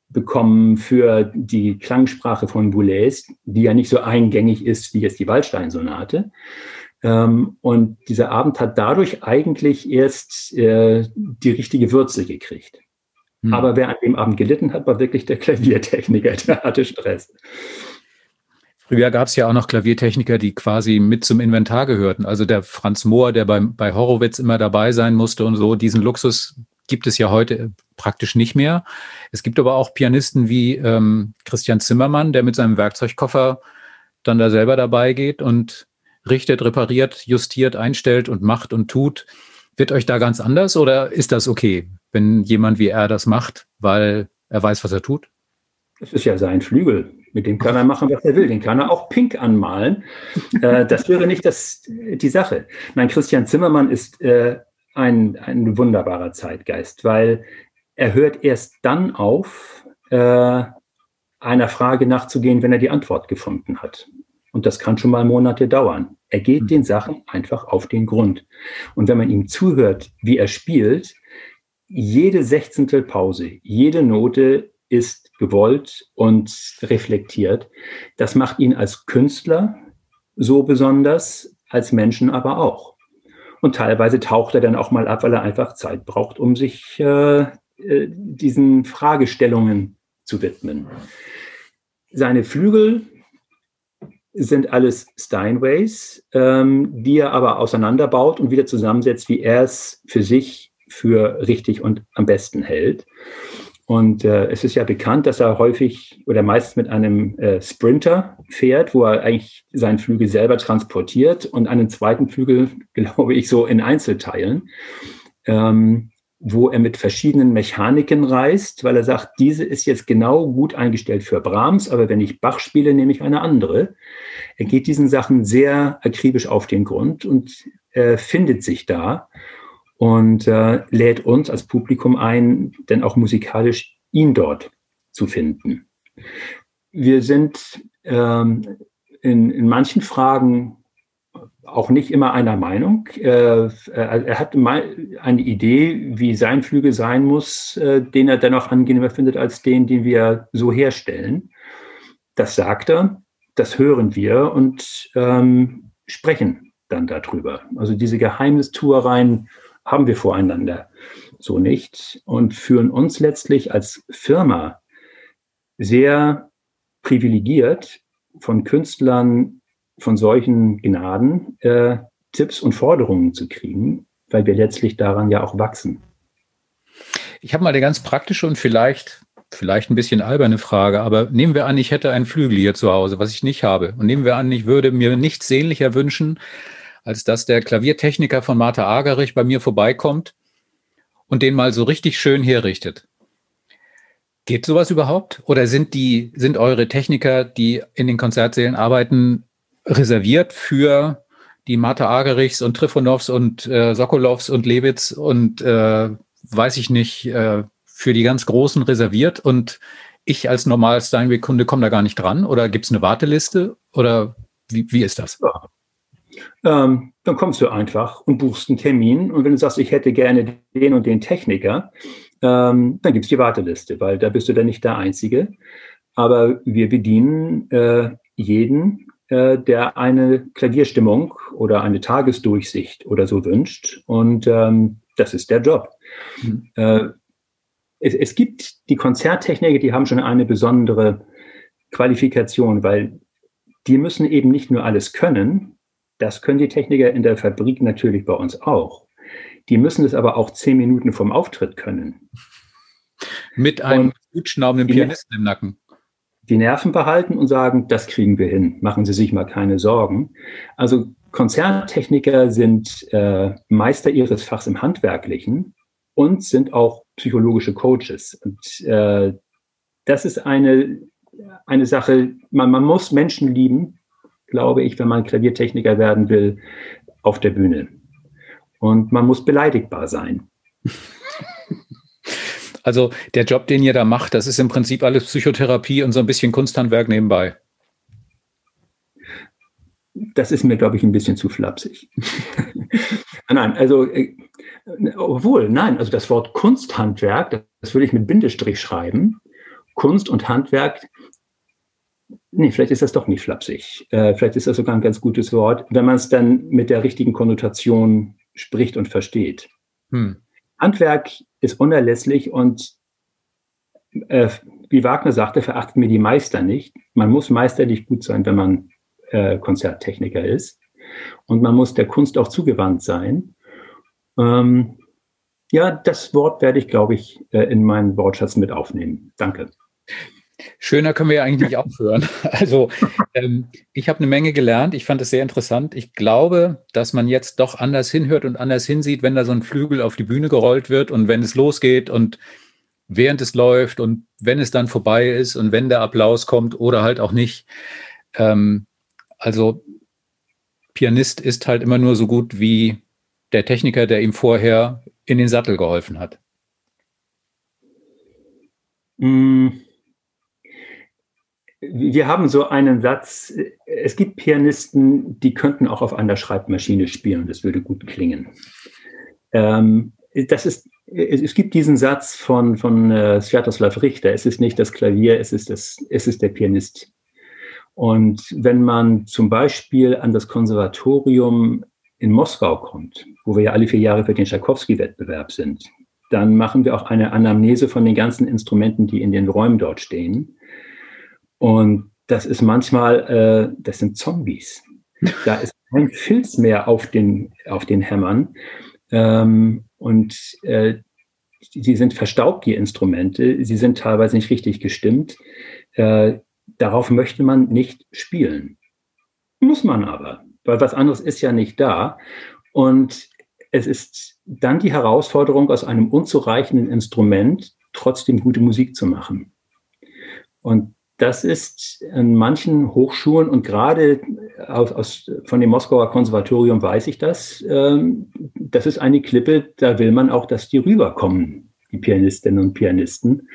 bekommen für die Klangsprache von Boulez, die ja nicht so eingängig ist wie jetzt die Waldstein-Sonate. Ähm, und dieser Abend hat dadurch eigentlich erst äh, die richtige Würze gekriegt. Hm. Aber wer an dem Abend gelitten hat, war wirklich der Klaviertechniker, der hatte Stress. Früher gab es ja auch noch Klaviertechniker, die quasi mit zum Inventar gehörten. Also der Franz Mohr, der bei, bei Horowitz immer dabei sein musste und so. Diesen Luxus gibt es ja heute praktisch nicht mehr. Es gibt aber auch Pianisten wie ähm, Christian Zimmermann, der mit seinem Werkzeugkoffer dann da selber dabei geht und richtet, repariert, justiert, einstellt und macht und tut. Wird euch da ganz anders oder ist das okay, wenn jemand wie er das macht, weil er weiß, was er tut? Es ist ja sein Flügel. Mit dem kann er machen, was er will. Den kann er auch pink anmalen. Äh, das wäre nicht das, die Sache. Nein, Christian Zimmermann ist äh, ein, ein wunderbarer Zeitgeist, weil er hört erst dann auf, äh, einer Frage nachzugehen, wenn er die Antwort gefunden hat. Und das kann schon mal Monate dauern. Er geht den Sachen einfach auf den Grund. Und wenn man ihm zuhört, wie er spielt, jede Sechzehntel Pause, jede Note ist gewollt und reflektiert. Das macht ihn als Künstler so besonders, als Menschen aber auch. Und teilweise taucht er dann auch mal ab, weil er einfach Zeit braucht, um sich äh, äh diesen Fragestellungen zu widmen. Seine Flügel sind alles Steinways, ähm, die er aber auseinanderbaut und wieder zusammensetzt, wie er es für sich für richtig und am besten hält. Und äh, es ist ja bekannt, dass er häufig oder meist mit einem äh, Sprinter fährt, wo er eigentlich seinen Flügel selber transportiert und einen zweiten Flügel, glaube ich, so in Einzelteilen, ähm, wo er mit verschiedenen Mechaniken reist, weil er sagt, diese ist jetzt genau gut eingestellt für Brahms, aber wenn ich Bach spiele, nehme ich eine andere. Er geht diesen Sachen sehr akribisch auf den Grund und äh, findet sich da und äh, lädt uns als Publikum ein, denn auch musikalisch ihn dort zu finden. Wir sind ähm, in, in manchen Fragen auch nicht immer einer Meinung. Äh, er hat eine Idee, wie sein Flügel sein muss, äh, den er dennoch angenehmer findet als den, den wir so herstellen. Das sagt er, das hören wir und ähm, sprechen dann darüber. Also diese Geheimnistuereien haben wir voreinander so nicht und führen uns letztlich als Firma sehr privilegiert von Künstlern von solchen Gnaden äh, Tipps und Forderungen zu kriegen, weil wir letztlich daran ja auch wachsen. Ich habe mal eine ganz praktische und vielleicht, vielleicht ein bisschen alberne Frage, aber nehmen wir an, ich hätte einen Flügel hier zu Hause, was ich nicht habe. Und nehmen wir an, ich würde mir nichts sehnlicher wünschen, als dass der Klaviertechniker von Martha Agerich bei mir vorbeikommt und den mal so richtig schön herrichtet. Geht sowas überhaupt? Oder sind die, sind eure Techniker, die in den Konzertsälen arbeiten, reserviert für die Martha Agerichs und Trifonovs und äh, Sokolovs und Lewitz und äh, weiß ich nicht, äh, für die ganz Großen reserviert und ich als normaler Steinweg-Kunde komme da gar nicht dran? Oder gibt es eine Warteliste? Oder wie, wie ist das? Ja, ähm, dann kommst du einfach und buchst einen Termin. Und wenn du sagst, ich hätte gerne den und den Techniker, ähm, dann gibt es die Warteliste, weil da bist du dann nicht der Einzige. Aber wir bedienen äh, jeden, äh, der eine Klavierstimmung oder eine Tagesdurchsicht oder so wünscht. Und ähm, das ist der Job. Mhm. Äh, es, es gibt die Konzerttechniker, die haben schon eine besondere Qualifikation, weil die müssen eben nicht nur alles können, das können die Techniker in der Fabrik natürlich bei uns auch. Die müssen es aber auch zehn Minuten vom Auftritt können. Mit einem gut schnaubenden Pianisten im Nacken. Die Nerven behalten und sagen, das kriegen wir hin, machen Sie sich mal keine Sorgen. Also Konzerttechniker sind äh, Meister ihres Fachs im Handwerklichen und sind auch psychologische Coaches. Und äh, das ist eine, eine Sache, man, man muss Menschen lieben, glaube ich, wenn man Klaviertechniker werden will, auf der Bühne. Und man muss beleidigbar sein. Also der Job, den ihr da macht, das ist im Prinzip alles Psychotherapie und so ein bisschen Kunsthandwerk nebenbei. Das ist mir, glaube ich, ein bisschen zu flapsig. nein, also, äh, obwohl, nein, also das Wort Kunsthandwerk, das würde ich mit Bindestrich schreiben. Kunst und Handwerk, nee, vielleicht ist das doch nicht flapsig. Äh, vielleicht ist das sogar ein ganz gutes Wort, wenn man es dann mit der richtigen Konnotation spricht und versteht. Hm. Handwerk ist unerlässlich und äh, wie Wagner sagte, verachtet mir die Meister nicht. Man muss meisterlich gut sein, wenn man äh, Konzerttechniker ist. Und man muss der Kunst auch zugewandt sein. Ähm, ja, das Wort werde ich, glaube ich, äh, in meinen Wortschatz mit aufnehmen. Danke. Schöner können wir ja eigentlich nicht aufhören. Also ähm, ich habe eine Menge gelernt. Ich fand es sehr interessant. Ich glaube, dass man jetzt doch anders hinhört und anders hinsieht, wenn da so ein Flügel auf die Bühne gerollt wird und wenn es losgeht und während es läuft und wenn es dann vorbei ist und wenn der Applaus kommt oder halt auch nicht. Ähm, also Pianist ist halt immer nur so gut wie der Techniker, der ihm vorher in den Sattel geholfen hat. Mm wir haben so einen Satz, es gibt Pianisten, die könnten auch auf einer Schreibmaschine spielen, das würde gut klingen. Ähm, das ist, es gibt diesen Satz von, von äh, Sviatoslav Richter, es ist nicht das Klavier, es ist, das, es ist der Pianist. Und wenn man zum Beispiel an das Konservatorium in Moskau kommt, wo wir ja alle vier Jahre für den Tschaikowski-Wettbewerb sind, dann machen wir auch eine Anamnese von den ganzen Instrumenten, die in den Räumen dort stehen. Und das ist manchmal, äh, das sind Zombies. Da ist kein Filz mehr auf den, auf den Hämmern. Ähm, und äh, sie sind verstaubt, die Instrumente. Sie sind teilweise nicht richtig gestimmt. Äh, darauf möchte man nicht spielen. Muss man aber, weil was anderes ist ja nicht da. Und es ist dann die Herausforderung, aus einem unzureichenden Instrument trotzdem gute Musik zu machen. Und das ist in manchen Hochschulen und gerade aus, aus, von dem Moskauer Konservatorium weiß ich das. Ähm, das ist eine Klippe, da will man auch, dass die rüberkommen, die Pianistinnen und Pianisten.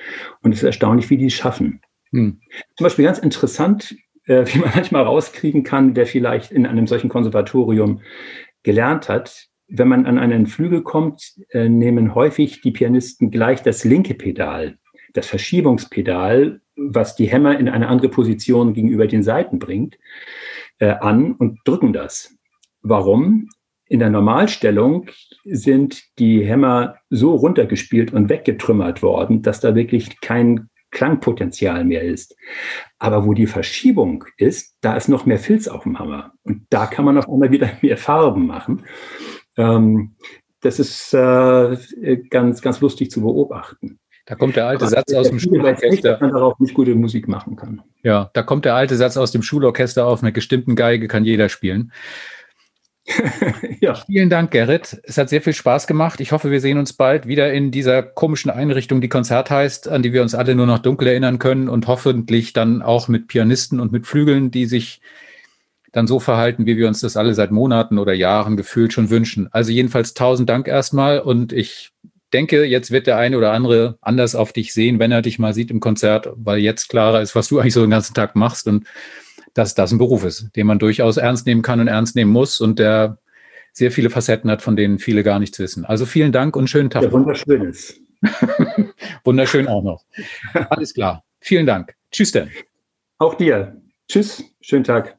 Und es ist erstaunlich, wie die es schaffen. Hm. Zum Beispiel ganz interessant, äh, wie man manchmal rauskriegen kann, wer vielleicht in einem solchen Konservatorium gelernt hat. Wenn man an einen Flügel kommt, äh, nehmen häufig die Pianisten gleich das linke Pedal, das Verschiebungspedal was die Hämmer in eine andere Position gegenüber den Seiten bringt, äh, an und drücken das. Warum? In der Normalstellung sind die Hämmer so runtergespielt und weggetrümmert worden, dass da wirklich kein Klangpotenzial mehr ist. Aber wo die Verschiebung ist, da ist noch mehr Filz auf dem Hammer. Und da kann man auf einmal wieder mehr Farben machen. Ähm, das ist äh, ganz, ganz lustig zu beobachten. Da kommt der alte Satz aus dem Schulorchester. Dass man darauf nicht gute Musik machen kann. Ja, da kommt der alte Satz aus dem Schulorchester auf einer gestimmten Geige kann jeder spielen. ja. Vielen Dank, Gerrit. Es hat sehr viel Spaß gemacht. Ich hoffe, wir sehen uns bald wieder in dieser komischen Einrichtung, die Konzert heißt, an die wir uns alle nur noch dunkel erinnern können und hoffentlich dann auch mit Pianisten und mit Flügeln, die sich dann so verhalten, wie wir uns das alle seit Monaten oder Jahren gefühlt schon wünschen. Also jedenfalls tausend Dank erstmal und ich denke, jetzt wird der eine oder andere anders auf dich sehen, wenn er dich mal sieht im Konzert, weil jetzt klarer ist, was du eigentlich so den ganzen Tag machst und dass das ein Beruf ist, den man durchaus ernst nehmen kann und ernst nehmen muss und der sehr viele Facetten hat, von denen viele gar nichts wissen. Also vielen Dank und schönen Tag. Ja, wunderschön ist. Wunderschön auch noch. Alles klar. Vielen Dank. Tschüss denn. Auch dir. Tschüss. Schönen Tag.